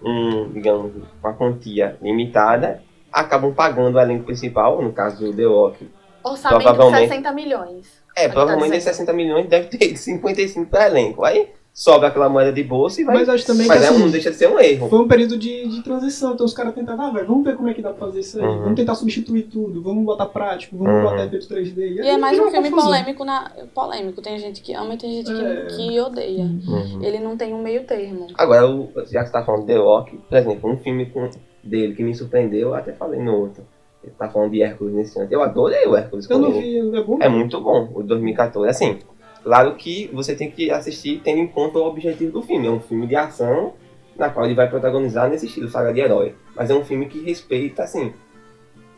um, digamos, uma quantia limitada, acabam pagando o elenco principal, no caso do The Rock. orçamento de Provavelmente. 60 milhões. É, tá provavelmente desses 60 milhões deve ter 55 para elenco. Aí sobra aquela moeda de bolsa e vai. Mas acho também mas que é, assim, não deixa de ser um erro. Foi um período de, de transição, então os caras tentavam, ah, velho, vamos ver como é que dá pra fazer isso aí. Uhum. Vamos tentar substituir tudo, vamos botar prático, vamos Uhum. botar efeito 3D. E aí é mais um filme confusão. polêmico, na, polêmico. Tem gente que ama e tem gente que, É. que odeia. Uhum. Ele não tem um meio termo. Agora, o, já que você tá falando de The Rock, por exemplo, um filme com, dele que me surpreendeu, eu até falei no outro. Ele tá falando de Hércules nesse ano. Eu adorei o Hércules. Eu não vi, é bom? É muito bom, o 2014. Assim, claro que você tem que assistir tendo em conta o objetivo do filme. É um filme de ação na qual ele vai protagonizar nesse estilo saga de herói. Mas é um filme que respeita, assim,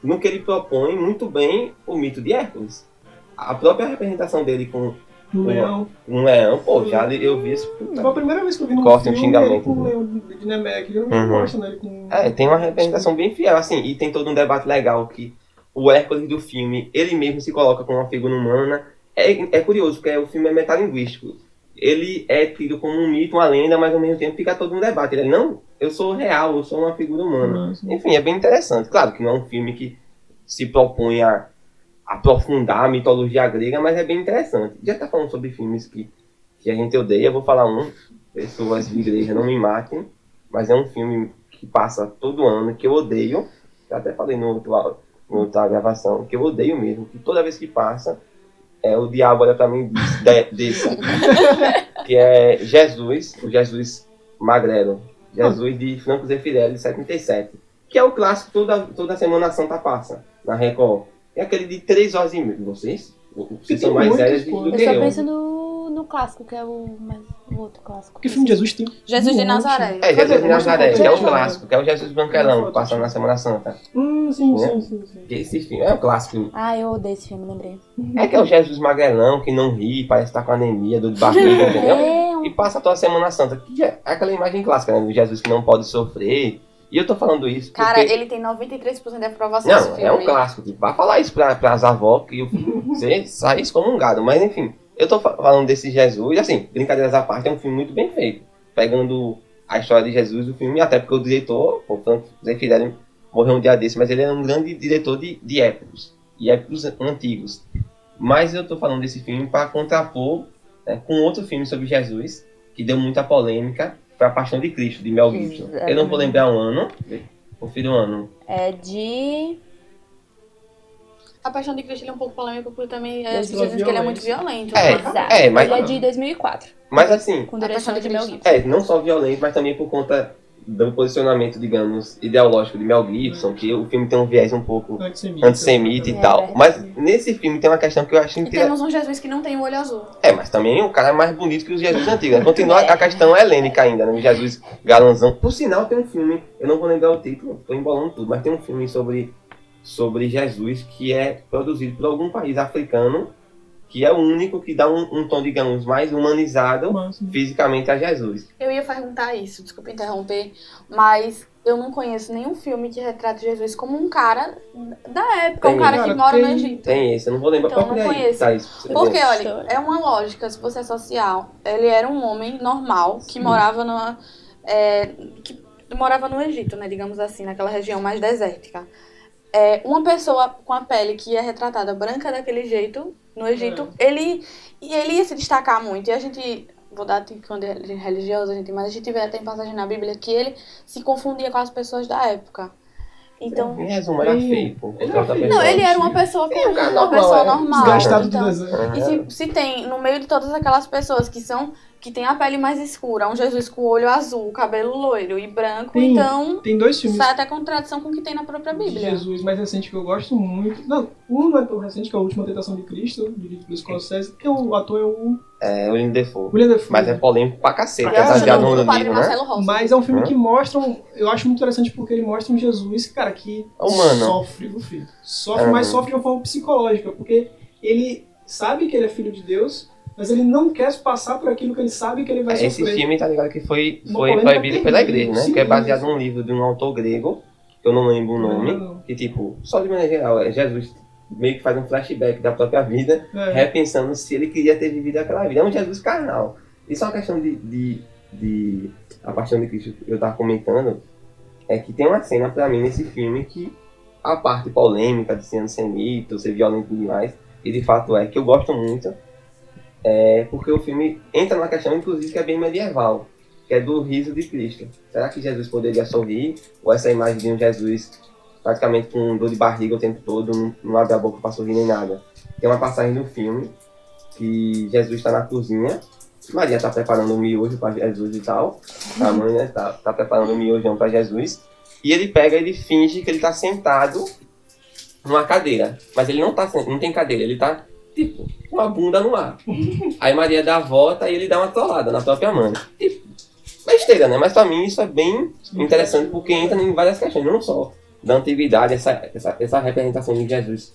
no que ele propõe muito bem o mito de Hércules. A própria representação dele com No Leão. um leão, pô, já eu vi isso. Foi a primeira vez que eu vi num Corta um filme xingamento, ele com o né? Leão de Nemec. Eu Uhum. gosto, né? Com... É, tem uma representação bem fiel, assim, e tem todo um debate legal que o Hércules do filme, ele mesmo se coloca como uma figura humana. É, é curioso, porque o filme é metalinguístico. Ele é tido como um mito, uma lenda, mas ao mesmo tempo fica todo um debate. Ele, não, eu sou real, eu sou uma figura humana. Nossa. Enfim, é bem interessante. Claro que não é um filme que se propõe a aprofundar a mitologia grega, mas é bem interessante. Já tá falando sobre filmes que, que a gente odeia, vou falar um, pessoas de igreja não me matem, mas é um filme que passa todo ano, que eu odeio, eu até falei no outro, áudio- outra gravação, que eu odeio mesmo, que toda vez que passa, é o diabo olha pra mim e diz, de, que é Jesus, o Jesus Magrelo, Jesus de Franco Zeffirelli, de 77, que é o clássico toda, toda Semana Santa passa, na Record. É aquele de três horas e meia. Vocês? Vocês são mais pô. do Eu que só eu. penso no, no clássico, que é o, mais, o outro clássico. Porque filme de Jesus tem. Jesus de. Nazaré. É, Jesus de? Nazaré, que é o clássico, que é o Jesus Banquelão, Mostra que passa foto. na Semana Santa. Hum, sim, Né? sim, sim, sim. Que Esse filme é um clássico. Ah, eu odeio esse filme, lembrei. É que é o Jesus Magrelão, que não ri, parece estar com anemia, dor de barriga, entendeu? É, E passa toda a Semana Santa, que é aquela imagem clássica, né? Do Jesus que não pode sofrer. E eu tô falando isso porque... Cara, ele tem 93% de aprovação Não, filme. é um clássico. Tipo, vai falar isso pra, pras avós que eu- você sai excomungado. Mas enfim, eu tô fa- falando desse Jesus, assim, brincadeiras à parte, é um filme muito bem feito. Pegando a história de Jesus, o filme, até porque o diretor, o Zé Fidel, morreu um dia desse, mas ele era um grande diretor de, de épicos. E épicos antigos. Mas eu tô falando desse filme para contrapor né, com outro filme sobre Jesus, que deu muita polêmica, foi A Paixão de Cristo, de Mel Gibson. Eu não vou lembrar o ano, confira o ano. é de. A Paixão de Cristo ele é um pouco polêmico porque também é, as pessoas dizem que ele é muito violento. É? Exato. é, mas- Ele é de 2004, Mas assim, com direção de de Mel. Gibson. É, não só violento, mas também por conta do posicionamento, digamos, ideológico de Mel Gibson, que o filme tem um viés um pouco Antissemita. antissemita e É tal. verdade. Mas nesse filme tem uma questão que eu acho E interessante. temos um Jesus que não tem o olho azul. É, mas também o cara é mais bonito que os Jesus antigos. né? Continua a questão helênica ainda, né? O Jesus galanzão. Por sinal, tem um filme, eu não vou lembrar o título, tô embolando tudo, mas tem um filme sobre, sobre Jesus que é produzido por algum país africano, que é o único que dá um, um tom, digamos, mais humanizado Massa. fisicamente a Jesus. Eu ia perguntar isso, desculpa interromper, mas eu não conheço nenhum filme que retrate Jesus como um cara da época, um Tem. cara que Cara, mora no tem- Egito. Tem esse, eu não vou lembrar. Então, não aí, conheço. Você Porque, olha, História. é uma lógica, se você associar. Ele era um homem normal que morava numa. é, que morava no Egito, né? Digamos assim, naquela região mais desértica. É, uma pessoa com a pele que é retratada branca daquele jeito no Egito, ele, e ele ia se destacar muito. E a gente vou dar tipo de de religiosa, gente, mas a gente vê até em passagem na Bíblia que ele se confundia com as pessoas da época. Então, Em resumo, era Ele- feio, pô. ele era feio. pessoa. não, ele era uma pessoa comum, um cara uma pessoa é. normal. Desgastado então. E se, se tem, no meio de todas aquelas pessoas que são, que tem a pele mais escura, um Jesus com o olho azul, cabelo loiro e branco, Tem- então Tem dois filmes sai até contradição com o que tem na própria de Bíblia. Jesus mais recente que eu gosto muito. Não, um não é tão recente, que é a Última Tentação de Cristo, dirigido pelo Scorsese, que é o ator é o É, o William Defoe. William Defoe. Mas é polêmico pra cacete, caramba. piada do no padre livro, né? Marcelo Rossi. Mas é um filme Hã? que mostra, um, eu acho muito interessante porque ele mostra um Jesus, cara, que Humano. sofre filho. Sofre, Aham. mas sofre de uma forma psicológica, porque ele sabe que ele é filho de Deus, mas ele não quer passar por aquilo que ele sabe que ele vai Esse sofrer. filme, tá ligado, que foi, foi proibido pela igreja, né? sim, que é baseado num livro de um autor grego, que eu não lembro o nome, Não, que tipo, só de maneira geral, é Jesus meio que faz um flashback da própria vida, É. repensando se ele queria ter vivido aquela vida. É um Jesus carnal. Isso é uma questão de, de, de a paixão de Cristo que eu tava comentando, é que tem uma cena pra mim nesse filme que a parte polêmica de ser antissemita, ser violento demais, e de fato é que eu gosto muito, é porque o filme entra numa questão, inclusive, que é bem medieval, que é do riso de Cristo. Será que Jesus poderia sorrir? Ou essa imagem de um Jesus praticamente com dor de barriga o tempo todo, não, abre a boca para sorrir nem nada? Tem uma passagem no filme que Jesus está na cozinha, Maria está preparando um miojo para Jesus e tal, a mãe né, tá, tá preparando um miojão para Jesus, e ele pega ele finge que ele está sentado numa cadeira, mas ele não tá não tem cadeira, ele tá tipo com a bunda no ar. Aí Maria dá a volta e ele dá uma trollada na própria mãe. Tipo, besteira, né? Mas pra mim isso é bem interessante porque entra em várias questões, não só da antiguidade, essa, essa, essa representação de Jesus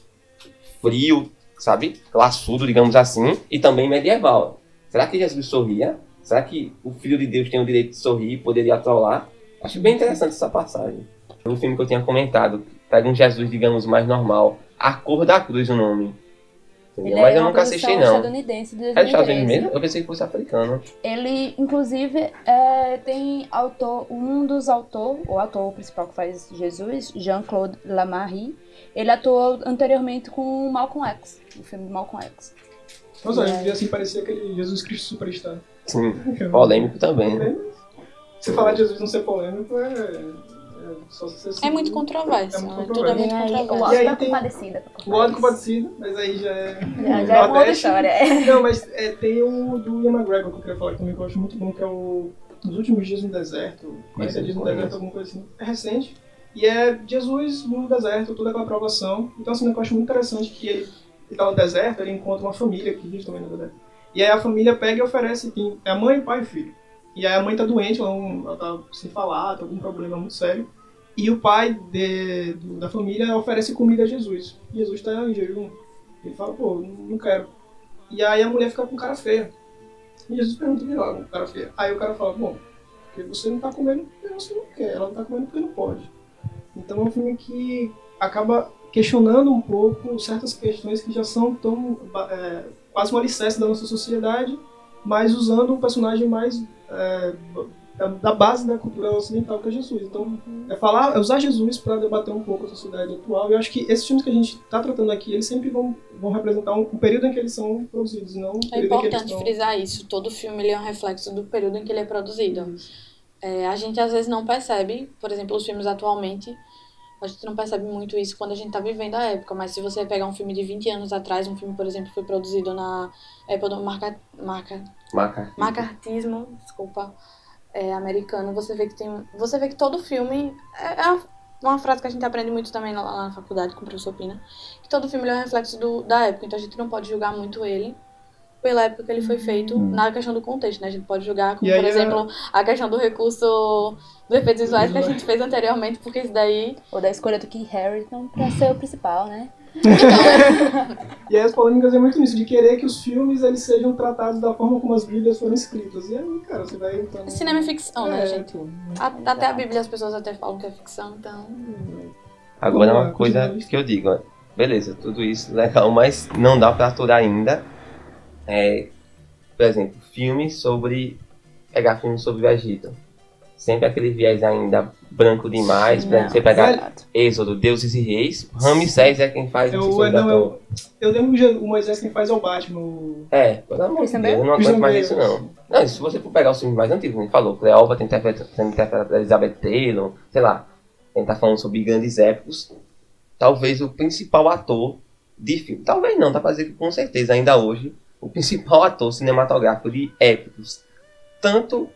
frio, sabe? Classudo, digamos assim, e também medieval. Será que Jesus sorria? Será que o Filho de Deus tem o direito de sorrir e poderia trollar? Acho bem interessante essa passagem. O filme que eu tinha comentado, pega um Jesus, digamos, mais normal. A cor da cruz o nome. Entendeu? Ele Mas é eu nunca assisti, não. estadunidense de É dos Estados 2013. Unidos mesmo? Eu pensei que fosse africano. Ele, inclusive, é, tem autor, um dos autores, o autor principal que faz Jesus, Jean-Claude Lamarrie, ele atuou anteriormente com Malcolm X, o filme de Malcolm X. Nossa, É. ele assim parecia aquele Jesus Cristo Superstar. Sim, polêmico também. né? Se falar de Jesus não ser polêmico é. É É muito controverso, É muito né? Tudo é muito Tem aí o controverso. E aí Oscar da tem- Compadecida. O ódio compadecido, mas aí já é. Já, já é uma outra história. Não, mas é, tem o do Ian McGregor que eu queria falar que também que eu acho muito bom, que é o Nos Últimos Dias no Deserto. Conhece Isso, Dias no. Deserto, alguma coisa assim. É recente. E é Jesus no deserto, toda aquela provação. Então, assim, um negócio muito interessante que ele, ele tá no deserto, ele encontra uma família que vive também no deserto. E aí a família pega e oferece, tem, é a mãe, pai e filho. E aí a mãe tá doente, ela, não, ela tá sem falar, tá com um problema muito sério. E o pai de- da família oferece comida a Jesus. Jesus está em jejum. Ele fala, pô, não quero. E aí a mulher fica com cara feia. E Jesus pergunta melhor, com cara feia. Aí o cara fala, bom, porque você não tá comendo porque você não quer, ela não tá comendo porque não pode. Então é um filme que acaba questionando um pouco certas questões que já são tão é, quase um alicerce da nossa sociedade, mas usando um personagem mais é, da, da base da cultura ocidental que é Jesus. Então é falar, é usar Jesus para debater um pouco a sociedade atual. E eu acho que esses filmes que a gente está tratando aqui, eles sempre vão, vão representar um, um período em que eles são produzidos, não um É período em que eles importante estão... frisar isso. Todo filme ele é um reflexo do período em que ele é produzido. É, a gente às vezes não percebe, por exemplo, os filmes atualmente, a gente não percebe muito isso quando a gente tá vivendo a época, mas se você pegar um filme de 20 anos atrás, um filme, por exemplo, foi produzido na época do marca, marca, Maca. macartismo, desculpa, é, americano, você vê que tem. Você vê que todo filme. É, é uma frase que a gente aprende muito também lá na faculdade com o professor Pina, que todo filme é um reflexo do, da época, então a gente não pode julgar muito ele pela época que ele foi feito na questão do contexto, né? A gente pode julgar como, por exemplo, a questão do recurso dos efeitos visuais que a gente fez anteriormente, porque isso daí Ou da escolha do Keith Harrington pra ser o principal, né? E aí as polêmicas é muito nisso, de querer que os filmes eles sejam tratados da forma como as bíblias foram escritas. E aí, cara, você vai entrar no... cinema é ficção, né, É, gente? pô. A- Até a Bíblia as pessoas até falam que é ficção, então. Agora Vamos uma lá, coisa que eu digo, beleza, tudo isso legal, mas não dá pra aturar ainda. É, por exemplo, filmes sobre. pegar filmes sobre o Egito. Sempre aquele viés ainda branco demais. Pra Não, você pegar. Êxodo, Deuses e Reis. Ramsés é quem faz Eu, esse eu, não, eu, eu lembro que o Moisés quem faz é o Batman. O... É, pelo amor de Deus, eu não aguento mais isso não. Não, se você for pegar os filmes mais antigos, como falou, Cleópatra tem interpreta- sendo interpretada pela Elizabeth Taylor, sei lá, a gente tá falando sobre grandes épicos, talvez o principal ator de filme, talvez não, dá pra dizer que com certeza ainda hoje, o principal ator cinematográfico de épicos, tanto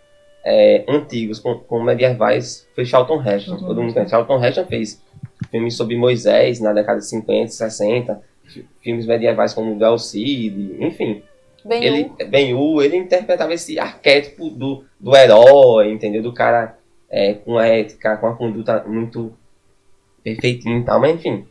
é, antigos como, como medievais, foi Charlton Heston. Charlton Todo mundo conhece. Charlton Heston fez filmes sobre Moisés na década de 50, 60, fi- filmes medievais como Gal Cid, enfim Bem ele Ben-Hur, ele interpretava esse arquétipo do, do herói, entendeu? Do cara é, com a ética, com a conduta muito perfeitinha e tal, mas enfim.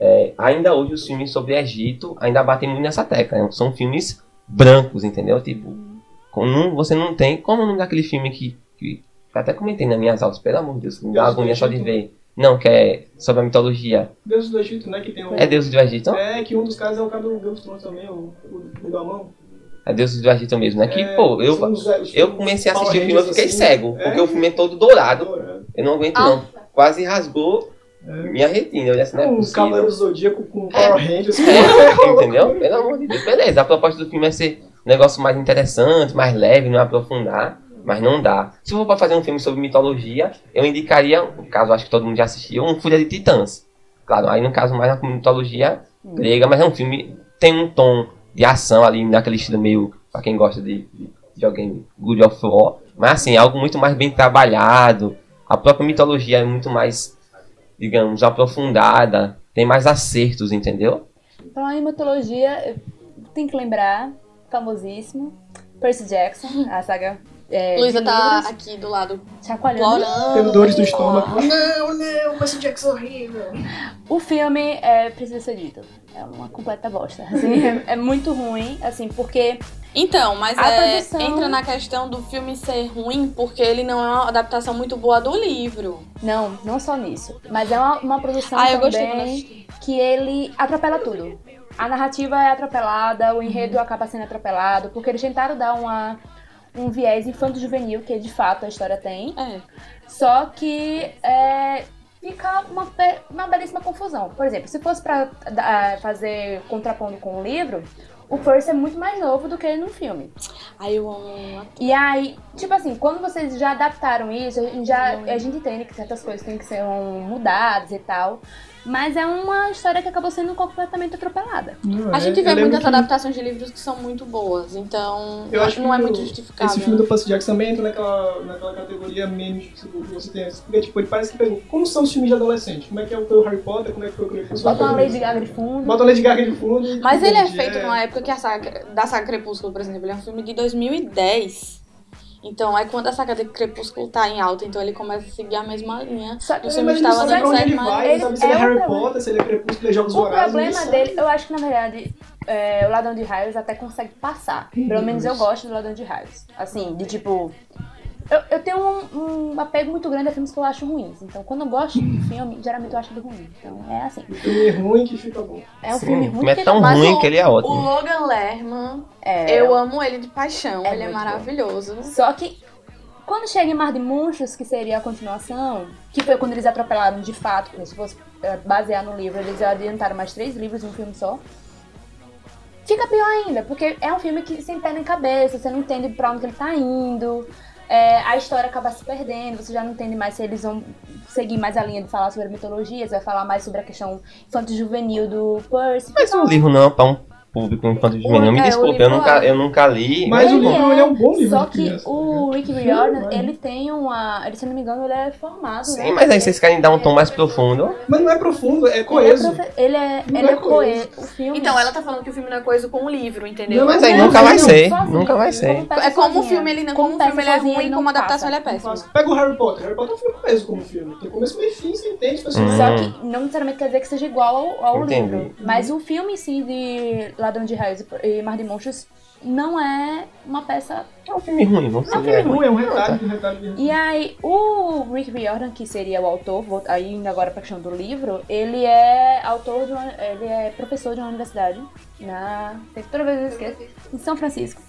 é, ainda hoje os filmes sobre Egito ainda batem muito nessa tecla, né? são filmes brancos, entendeu? Tipo, com- não- você não tem, como o nome daquele filme que, que eu até comentei nas minhas aulas, pelo amor de Deus, me dá agonia só de ver. Não, que é sobre a mitologia. Deus do Egito, né? Que tem o... É Deus do Egito? É, que um dos caras é o cara do Game of Thrones também, o, o, o da mão. É Deus do Egito mesmo, né? Que, É, pô, eu, os- os eu comecei a assistir o filme e fiquei assim. cego, É. porque o filme é todo dourado. Dourado. Eu não aguento Ah. não. Quase rasgou É. minha retina. Eu olhei assim, não é Um possível. Cavaleiro do Zodíaco com Power Rangers. É, entendeu? Pelo amor de Deus. Beleza, a proposta do filme é ser um negócio mais interessante, mais leve, não aprofundar. Mas não dá. Se for pra fazer um filme sobre mitologia, eu indicaria, no caso acho que todo mundo já assistiu, um Fúria de Titãs. Claro, aí no caso mais na mitologia grega, mas é um filme, tem um tom de ação ali, naquele estilo meio, pra quem gosta de, de videogame, Good of War. Mas assim, é algo muito mais bem trabalhado. A própria mitologia é muito mais, digamos, aprofundada. Tem mais acertos, entendeu? Falando em mitologia, tenho que lembrar, famosíssimo, Percy Jackson, a saga. É, Luísa tá livros, aqui do lado chacoalhando. Tendo dores do estômago. Não, não, Percy Jackson é horrível. O filme é, precisa ser dito. É uma completa bosta. assim, é, é muito ruim, assim, porque Então, mas A é, produção- entra na questão do filme ser ruim porque ele não é uma adaptação muito boa do livro. Não, não só nisso. Mas é uma, uma produção Ah, eu gostei quando também que ele atropela tudo. A narrativa é atropelada, o enredo acaba sendo atropelado, porque eles tentaram dar uma, um viés infanto-juvenil, que de fato a história tem. É. Só que é, fica uma, uma belíssima confusão. Por exemplo, se fosse pra da- fazer contrapondo com o livro, o Percy é muito mais novo do que ele no filme. Aí eu amo. E aí, tipo assim, quando vocês já adaptaram isso, a gente, já, a gente entende que certas coisas têm que ser mudadas e tal. Mas é uma história que acabou sendo completamente atropelada. Não, A é, gente vê muitas que- adaptações de livros que são muito boas, então Eu acho não é que muito o- justificável. Esse filme do Percy Jackson também entra naquela, naquela categoria memes que você tem. Porque, tipo, ele parece que pergunta, como são os filmes de adolescente? Como é que é o foi o Harry Potter? Como é que foi o Crepúsculo? Bota uma Lady Gaga de fundo. Bota a Lady Gaga de fundo. Mas ele é feito numa época que a saga, da saga Crepúsculo, por exemplo, ele é um filme de 2010. Então é quando a saga de Crepúsculo tá em alta, então ele começa a seguir a mesma linha. Do Mas filme estava sabe certo, vai, mas... ele sabe se ele é é Harry problema. Potter, se ele é Crepúsculo, ele é Jogos O Vorazes. problema dele, sabe. eu acho que na verdade é, o Ladrão de Raios até consegue passar. Pelo menos eu gosto do Ladrão de Raios. Assim, de tipo. Eu, eu tenho um, um apego muito grande a filmes que eu acho ruins. Então, quando eu gosto de um filme, geralmente eu acho ele ruim. Então, é assim. Um filme ruim que fica bom. É um Sim, filme o ruim filme é que tão Mas ruim o- que ele é O ótimo. Logan Lerman, é, eu amo ele de paixão, É ele é muito bom. maravilhoso. Só que quando chega em Mar de Monstros, que seria a continuação, que foi quando eles atropelaram de fato, porque se fosse é, basear no livro, eles adiantaram mais três livros em um filme só. Fica pior ainda, porque é um filme que sem pé nem cabeça, você não entende pra onde ele tá indo, é, a história acaba se perdendo, você já não entende mais se eles vão seguir mais a linha de falar sobre mitologia, se vai falar mais sobre a questão infanto-juvenil do Percy. Mas o livro não é pra um público infantil juvenil. Me é, o desculpe, eu nunca, é. eu nunca li. Mas o livro ele é um bom livro Só de que criança, o né? Rick Riordan, ele tem uma. Ele, se eu não me engano, ele é formado, né? Sim, mas aí vocês querem dar um tom mais profundo. Mas não é profundo, é Ele é, coeso. profe- ele é, ele é é coeso. coeso. O filme. Então, ela tá falando que o filme não é coisa com o livro, entendeu? Não, Mas aí nunca vai ser. sozinho, Nunca vai ser. É como o filme, ele não, como, o filme ele é ruim, como não adaptação ele é passa. péssimo. Pega o Harry Potter. Harry Potter é um filme coeso como filme. Tem começo, meio e fim, você entende personagens. Só Hum. que não necessariamente quer dizer que seja igual ao, livro. Mas o filme em si de Ladrão de Raios e Mar de Monstros não é uma peça. É um filme ruim, vamos É um dizer. filme ruim, é um retalho, um retalho. E aí, o Rick Riordan, que seria o autor, vou- aí indo agora pra questão do livro, ele é autor de uma, ele é professor de uma universidade na. Toda vez eu esqueço. Em São Francisco.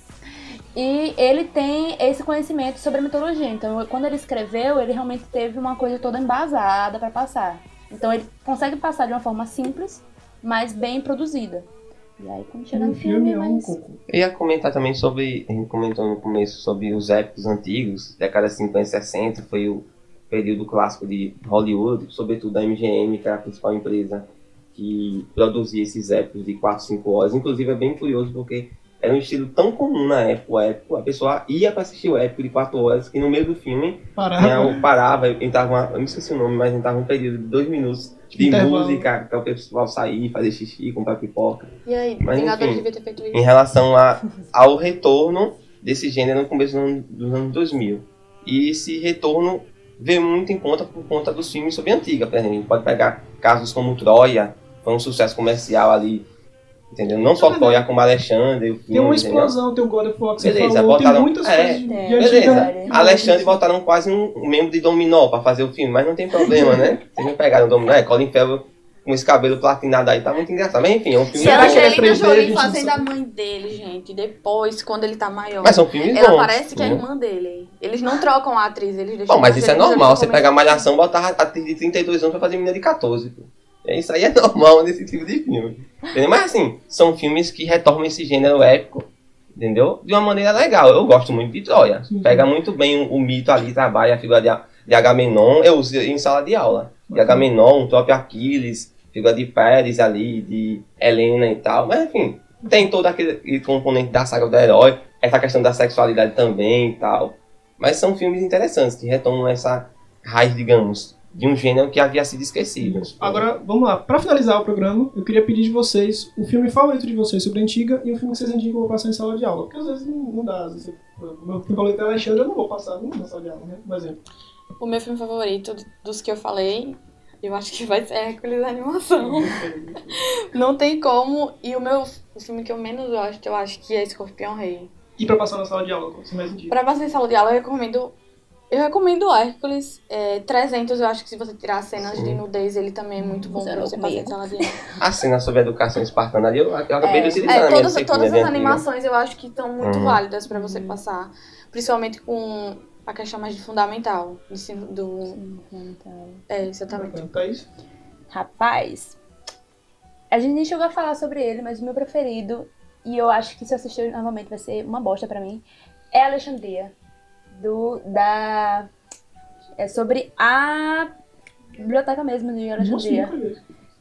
E ele tem esse conhecimento sobre a mitologia. Então, quando ele escreveu, ele realmente teve uma coisa toda embasada para passar. Então, ele consegue passar de uma forma simples, mas bem produzida. E aí, quando chega no Um filme, filme é um mas... concurso. Eu ia comentar também sobre, a gente comentou no começo sobre os épicos antigos, década de 50 e 60, foi o período clássico de Hollywood, sobretudo da MGM, que é a principal empresa que produzia esses épicos de 4, 5 horas. Inclusive é bem curioso porque era um estilo tão comum na época, o épico, a pessoa ia para assistir o épico de 4 horas, que no meio do filme Parava. o- parava, entrava uma, eu não esqueci o nome, mas entrava um período de dois minutos de Intervalo. música para o pessoal sair, fazer xixi, comprar pipoca. E aí, Mas, Vingadores enfim, devia ter feito em isso. relação a, ao retorno desse gênero no começo dos anos- dos anos 2000. E esse retorno veio muito em conta por conta dos filmes sobre a antiga. Por exemplo, a gente pode pegar casos como Troia, foi um sucesso comercial ali, entendeu? Não só É Troia, como Alexandre. o Tem uma filme, entendeu? explosão, tem o God of War que você Beleza, falou, botaram- tem muitas é, coisas antiga. Beleza. Alexandre botaram quase um, um membro de Dominó pra fazer o filme, mas não tem problema, né? Vocês não pegaram o Dominó, é Colin Farrell com esse cabelo platinado aí, tá muito engraçado. Mas enfim, é um filme Será bom. que ele é Angelina 3D, a Jolie fazendo a mãe dele, gente. Depois, quando ele tá maior. Mas são filmes Ela bons. parece que é a né? irmã dele. Eles não trocam a atriz, eles deixam Bom, mas a isso é normal. Você pegar Malhação e botar a atriz de 32 anos pra fazer menina de 14. Pô. É, Isso aí é normal nesse tipo de filme. Entendeu? Mas assim, são filmes que retornam esse gênero épico, entendeu? De uma maneira legal. Eu gosto muito de Troia. Pega muito bem o, o mito ali, trabalha a figura de, de Agamenon. Eu uso em sala de aula. De Agamenon, o próprio Aquiles, figura de Pérez ali, de Helena e tal. Mas enfim, tem todo aquele componente da saga do herói, essa questão da sexualidade também e tal. Mas são filmes interessantes que retomam essa raiz, digamos, de um gênero que havia sido esquecido. Agora, vamos lá. Pra finalizar o programa, eu queria pedir de vocês o filme favorito de vocês sobre a antiga e um filme que vocês indicam passar em sala de aula. Porque às vezes não, não dá. Às vezes, o meu filme favorito é Alexandre, eu não vou passar na sala de aula, né? Por exemplo. O meu filme favorito dos que eu falei, eu acho que vai ser Hércules Animação. Não tem como. E o meu o filme que eu menos gosto, eu acho que é Escorpião Rei. E pra passar na sala de aula, você mais indica? Pra passar em sala de aula, eu recomendo. Eu recomendo Hércules. É, 300, eu acho que se você tirar as cenas de nudez, ele também é muito bom Você pra você passar em comigo. sala de aula. A cena sobre a educação espartana ali, eu, eu acabei de utilizar É, na minha todas, todas as animações eu acho que estão muito Uhum. válidas pra você passar. Principalmente com a questão mais de fundamental. do ensino do. É, exatamente. Tá isso? Rapaz, a gente nem chegou a falar sobre ele, mas o meu preferido, e eu acho que se eu assistir novamente vai ser uma bosta pra mim, é Alexandria. Do, da... É sobre a biblioteca mesmo de Nossa, Alexandria. nunca vi.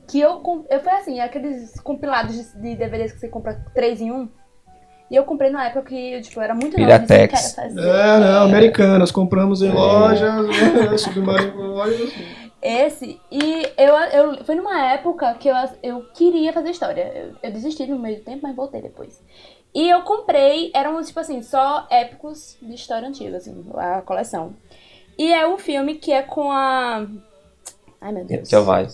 Que eu, eu foi assim, aqueles compilados de, de DVDs que você compra três em um. E eu comprei na época que eu, tipo, era muito nova. disse, Piratex. "Quero fazer". É, não, americanas, compramos em É. lojas, submarino em lojas. assim. Esse, e eu, eu foi numa época que eu, eu queria fazer história. Eu, eu desisti no meio do tempo, mas voltei depois. E eu comprei, eram tipo assim, só épicos de história antiga, assim, a coleção. E é um filme que é com a. Ai meu Deus. Tchau, vai.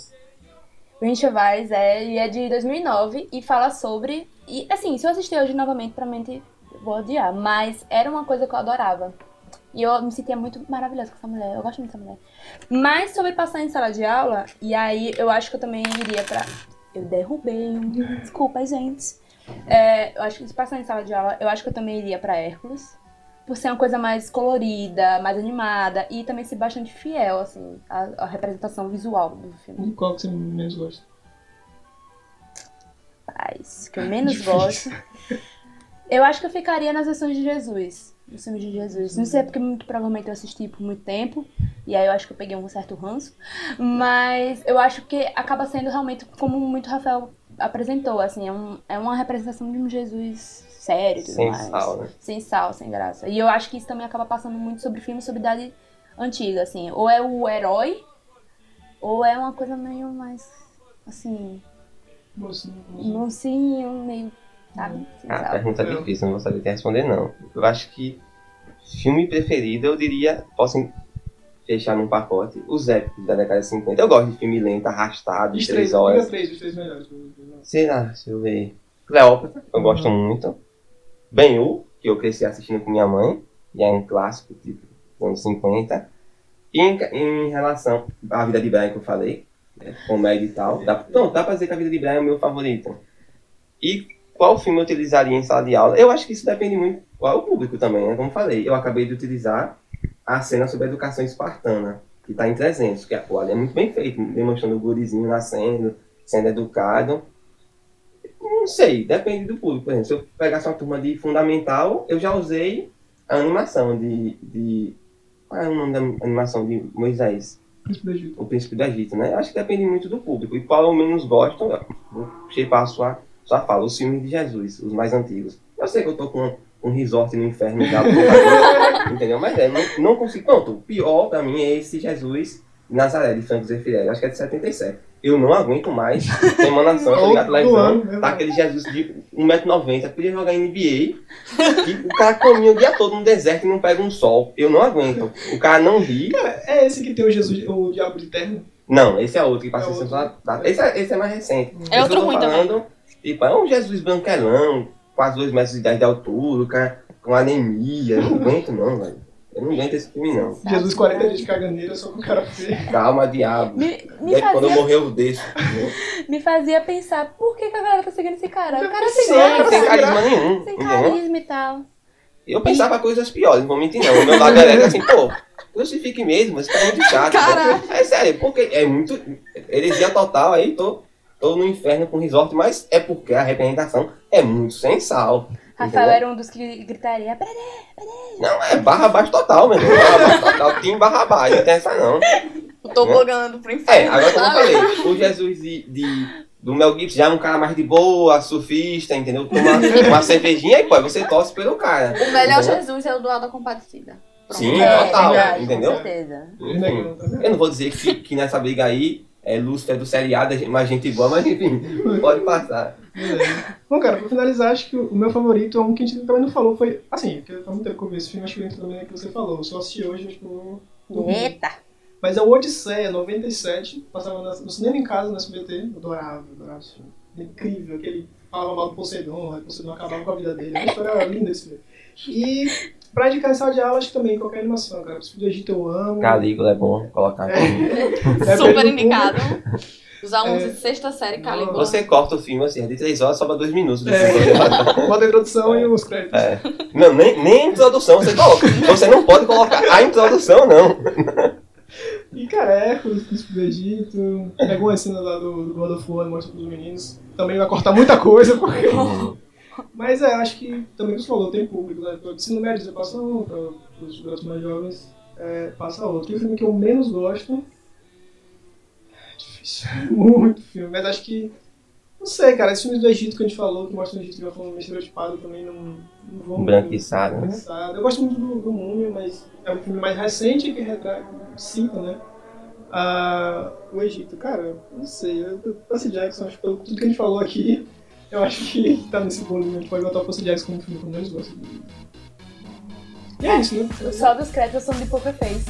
Rachel Weisz é, e é de 2009 e fala sobre. E assim, se eu assistir hoje novamente, provavelmente vou odiar, mas era uma coisa que eu adorava. E eu me sentia muito maravilhosa com essa mulher, eu gosto muito dessa mulher. Mas sobre passar em sala de aula, e aí eu acho que eu também iria pra. Eu derrubei um. Desculpa, gente. É, eu acho que se passar em sala de aula, eu acho que eu também iria pra Hércules. Por ser uma coisa mais colorida, mais animada e também ser bastante fiel, assim, à, à representação visual do filme. E qual que você menos gosta? Paz, que eu menos gosto. Eu acho que eu ficaria nas versões de Jesus. Nos filmes de Jesus. Não sei, é porque muito provavelmente eu assisti por muito tempo. E aí eu acho que eu peguei um certo ranço. Mas eu acho que acaba sendo realmente como muito Rafael apresentou. Assim, é, um, é uma representação de um Jesus sério tudo Sem mais. sal, né? Sem sal, sem graça. E eu acho que isso também acaba passando muito sobre filmes sobre idade antiga, assim. Ou é o herói, ou é uma coisa meio mais, assim, Mocinho. mocinho, meio, sabe? Sem Ah, sal. pergunta difícil, não vou saber te responder, não. Eu acho que filme preferido, eu diria, posso fechar num pacote, os épicos da década de 50. Eu gosto de filme lento, arrastado, de Os três três, horas. diga três, os três melhores. Sei lá, deixa eu ver. Cleópatra, eu gosto muito. Ben-Hur, que eu cresci assistindo com minha mãe, e é um clássico, tipo, dos anos 50. E em, em relação à vida de Brian que eu falei, né, comédia e tal, dá, não, dá pra dizer que a vida de Brian é o meu favorito. E qual filme eu utilizaria em sala de aula? Eu acho que isso depende muito qual o público também, né? Como falei, eu acabei de utilizar a cena sobre a educação espartana, que está em 300, que pô, ali é muito bem feito, demonstrando o gurizinho nascendo, sendo educado. Não sei, depende do público. Por exemplo, se eu pegasse uma turma de fundamental, eu já usei a animação de. de qual é o nome da animação de Moisés? O Príncipe do Egito, né? Acho que depende muito do público. E qual eu menos gosto, eu vou shapear a sua, sua fala, os filmes de Jesus, os mais antigos. Eu sei que eu tô com um resort no inferno já, entendeu? Mas é, não, não consigo. Pronto, o pior pra mim é esse Jesus Nazaré, de Franco Zeffirelli. Acho que é de 77. Eu não aguento mais Semana Santa, Televisão, ano, né? tá aquele Jesus de 1,90m, podia jogar em NBA, e o cara caminha o dia todo no deserto e não pega um sol. Eu não aguento. O cara não ri. Cara, é esse que tem o Jesus, o diabo de terno? Não, esse é outro que passa É outro. Esse é, esse é mais recente. É Esse outro ruim falando, Tipo, é um Jesus branquelão, quase dois metros de idade de altura, o cara com anemia. Eu não aguento não, velho. Eu não aguento esse filme não. Jesus 40 dias de caganeira, só com o cara feio. Calma, diabo. Me, me, Desde quando eu fazia, morrer eu desço. me fazia pensar, por que, que a galera tá seguindo esse cara? O cara Sim, tem Não, tem graça, carisma nenhum, entendeu? carisma e tal. Eu pensava coisas piores, não vou mentir não. O meu lado era assim, pô, crucifique mesmo, isso tá muito chato. Caraca. É sério, porque é muito. Heresia total, aí tô, tô no inferno com resort, mas é porque a representação é muito sem sal. Rafael entendeu? era um dos que gritaria, "Pera Não, é barra baixo total, meu irmão. Barra baixo total, time barra baixo, não tem essa não. Eu tô Né? bogando pro É, inferno. agora como eu falei, o Jesus de, de- do Mel Gibson já é um cara mais de boa, surfista, entendeu? Toma uma cervejinha e pô, você torce pelo cara. O melhor entendeu? Jesus é o do Alda Compadecida. Pronto. Sim, É, total, verdade, entendeu? Com certeza. Eu não vou dizer que, que nessa briga aí é Lúcifer do seriado, é mais gente boa, mas enfim, pode passar. Beleza. Bom, cara, pra finalizar, acho que o meu favorito é um que a gente também não falou, foi. Assim, porque faz muito tempo que eu vi esse filme, acho que entra também no que você falou. Eu só assisti hoje, acho que eu vou. dormir. Eita! Mas é o Odisseia, 97, passava no cinema em casa, no SBT, eu adorava, adorava esse filme. É incrível, aquele falava mal do Poseidon, aí o Poseidon acabava com a vida dele. É uma história linda esse filme. E pra indicar em sala de aula, acho que também qualquer animação, cara. Príncipe do Egito eu amo. Calígula é bom colocar. É, Super Pedro indicado. Os alunos É. de sexta série, Calígula. Você corta o filme assim, é de 3 horas, sobra 2 minutos do É. Bota a introdução e os créditos. É. Não, nem, nem a introdução você coloca. Você não pode colocar a introdução, não. E cara, Hércules, Príncipe do Egito, pega algumas cenas lá do, do God of War, mostra pros meninos. Também vai cortar muita coisa, porque. Mas é, acho que também você falou, tem público, né? Para o ensino você passa um, para os garotos mais jovens é, passa outro. E o filme que eu menos gosto. É difícil, muito filme, mas acho que. Não sei, cara, esses filmes do Egito que a gente falou, que mostram o Egito de uma forma meio estereotipada também não, não vão. Branquiçado, né? Eu gosto muito do, do Múmia, mas é um filme mais recente que retrata, cita, né? Ah, o Egito, cara, não sei. Eu, eu, Percy Jackson, acho que pelo tudo que a gente falou aqui, eu acho que tá nesse bolo. Gente pode botar o Percy Jackson como filme que eu menos gosto. E é isso, né? Só dos créditos são de Poker Face.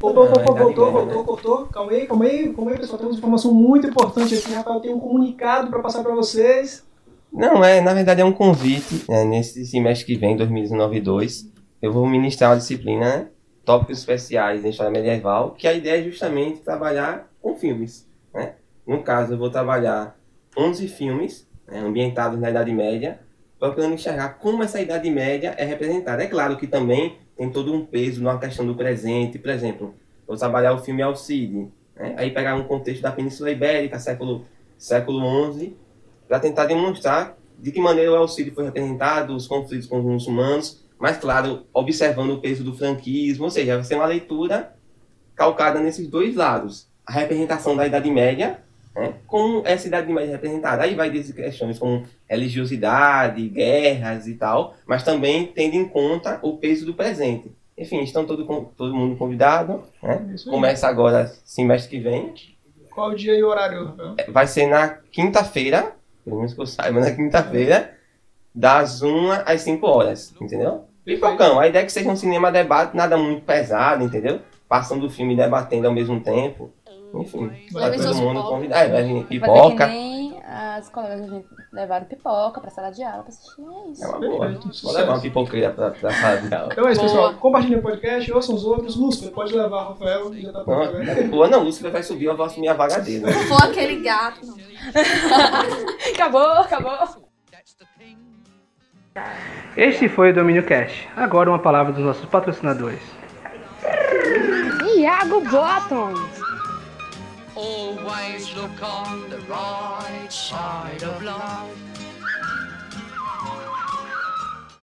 Voltou, voltou, é voltou, da voltou, voltou. Calma aí, calma aí, calma aí, pessoal. Temos informação muito importante aqui. Rafael tem um comunicado pra passar pra vocês. Não, é, na verdade é um convite. né, nesse semestre que vem, 2019-2, eu vou ministrar uma disciplina, né, tópicos especiais em história medieval, que a ideia é justamente trabalhar com filmes. Né? No caso, eu vou trabalhar 11 filmes né, ambientados na Idade Média, procurando enxergar como essa Idade Média é representada. É claro que também tem todo um peso na questão do presente. Por exemplo, vou trabalhar o filme Alcide, né? aí pegar um contexto da Península Ibérica, século, século XI, para tentar demonstrar de que maneira o Alcide foi representado, os conflitos com os muçulmanos, mas, claro, observando o peso do franquismo, ou seja, vai ser uma leitura calcada nesses dois lados. A representação da Idade Média, né, como essa Idade Média é representada. Aí vai desde questões como religiosidade, guerras e tal, mas também tendo em conta o peso do presente. Enfim, estão todo, todo mundo convidado. Né? Aí. Começa agora, semestre que vem. Qual o dia e o horário, Rafael? Vai ser na quinta-feira, pelo menos que eu saiba, na quinta-feira, das 1 às 5 horas, entendeu? Pipocão, a ideia é que seja um cinema debate, nada muito pesado, entendeu? Passando o filme e debatendo ao mesmo tempo. Enfim, vai todo mundo convidado. É, vai vir Vai pipoca, nem as colegas gente levaram pipoca pra sala de aula pra assistir. É isso. É uma boa. Perfeito. Vou levar uma pipoqueira pra, pra sala de aula. Então é isso, Boa. pessoal. Compartilhem o podcast, ouçam os outros. Lúcifer, pode levar Rafael, já tá pronto Não, agora. boa não, Lúcifer vai subir, eu vou assumir a vaga dele. né? Se for aquele gato, não. Acabou, acabou. Este foi o Domínio Cash. Agora uma palavra dos nossos patrocinadores. Iago Bottom. Always look on the right side of life.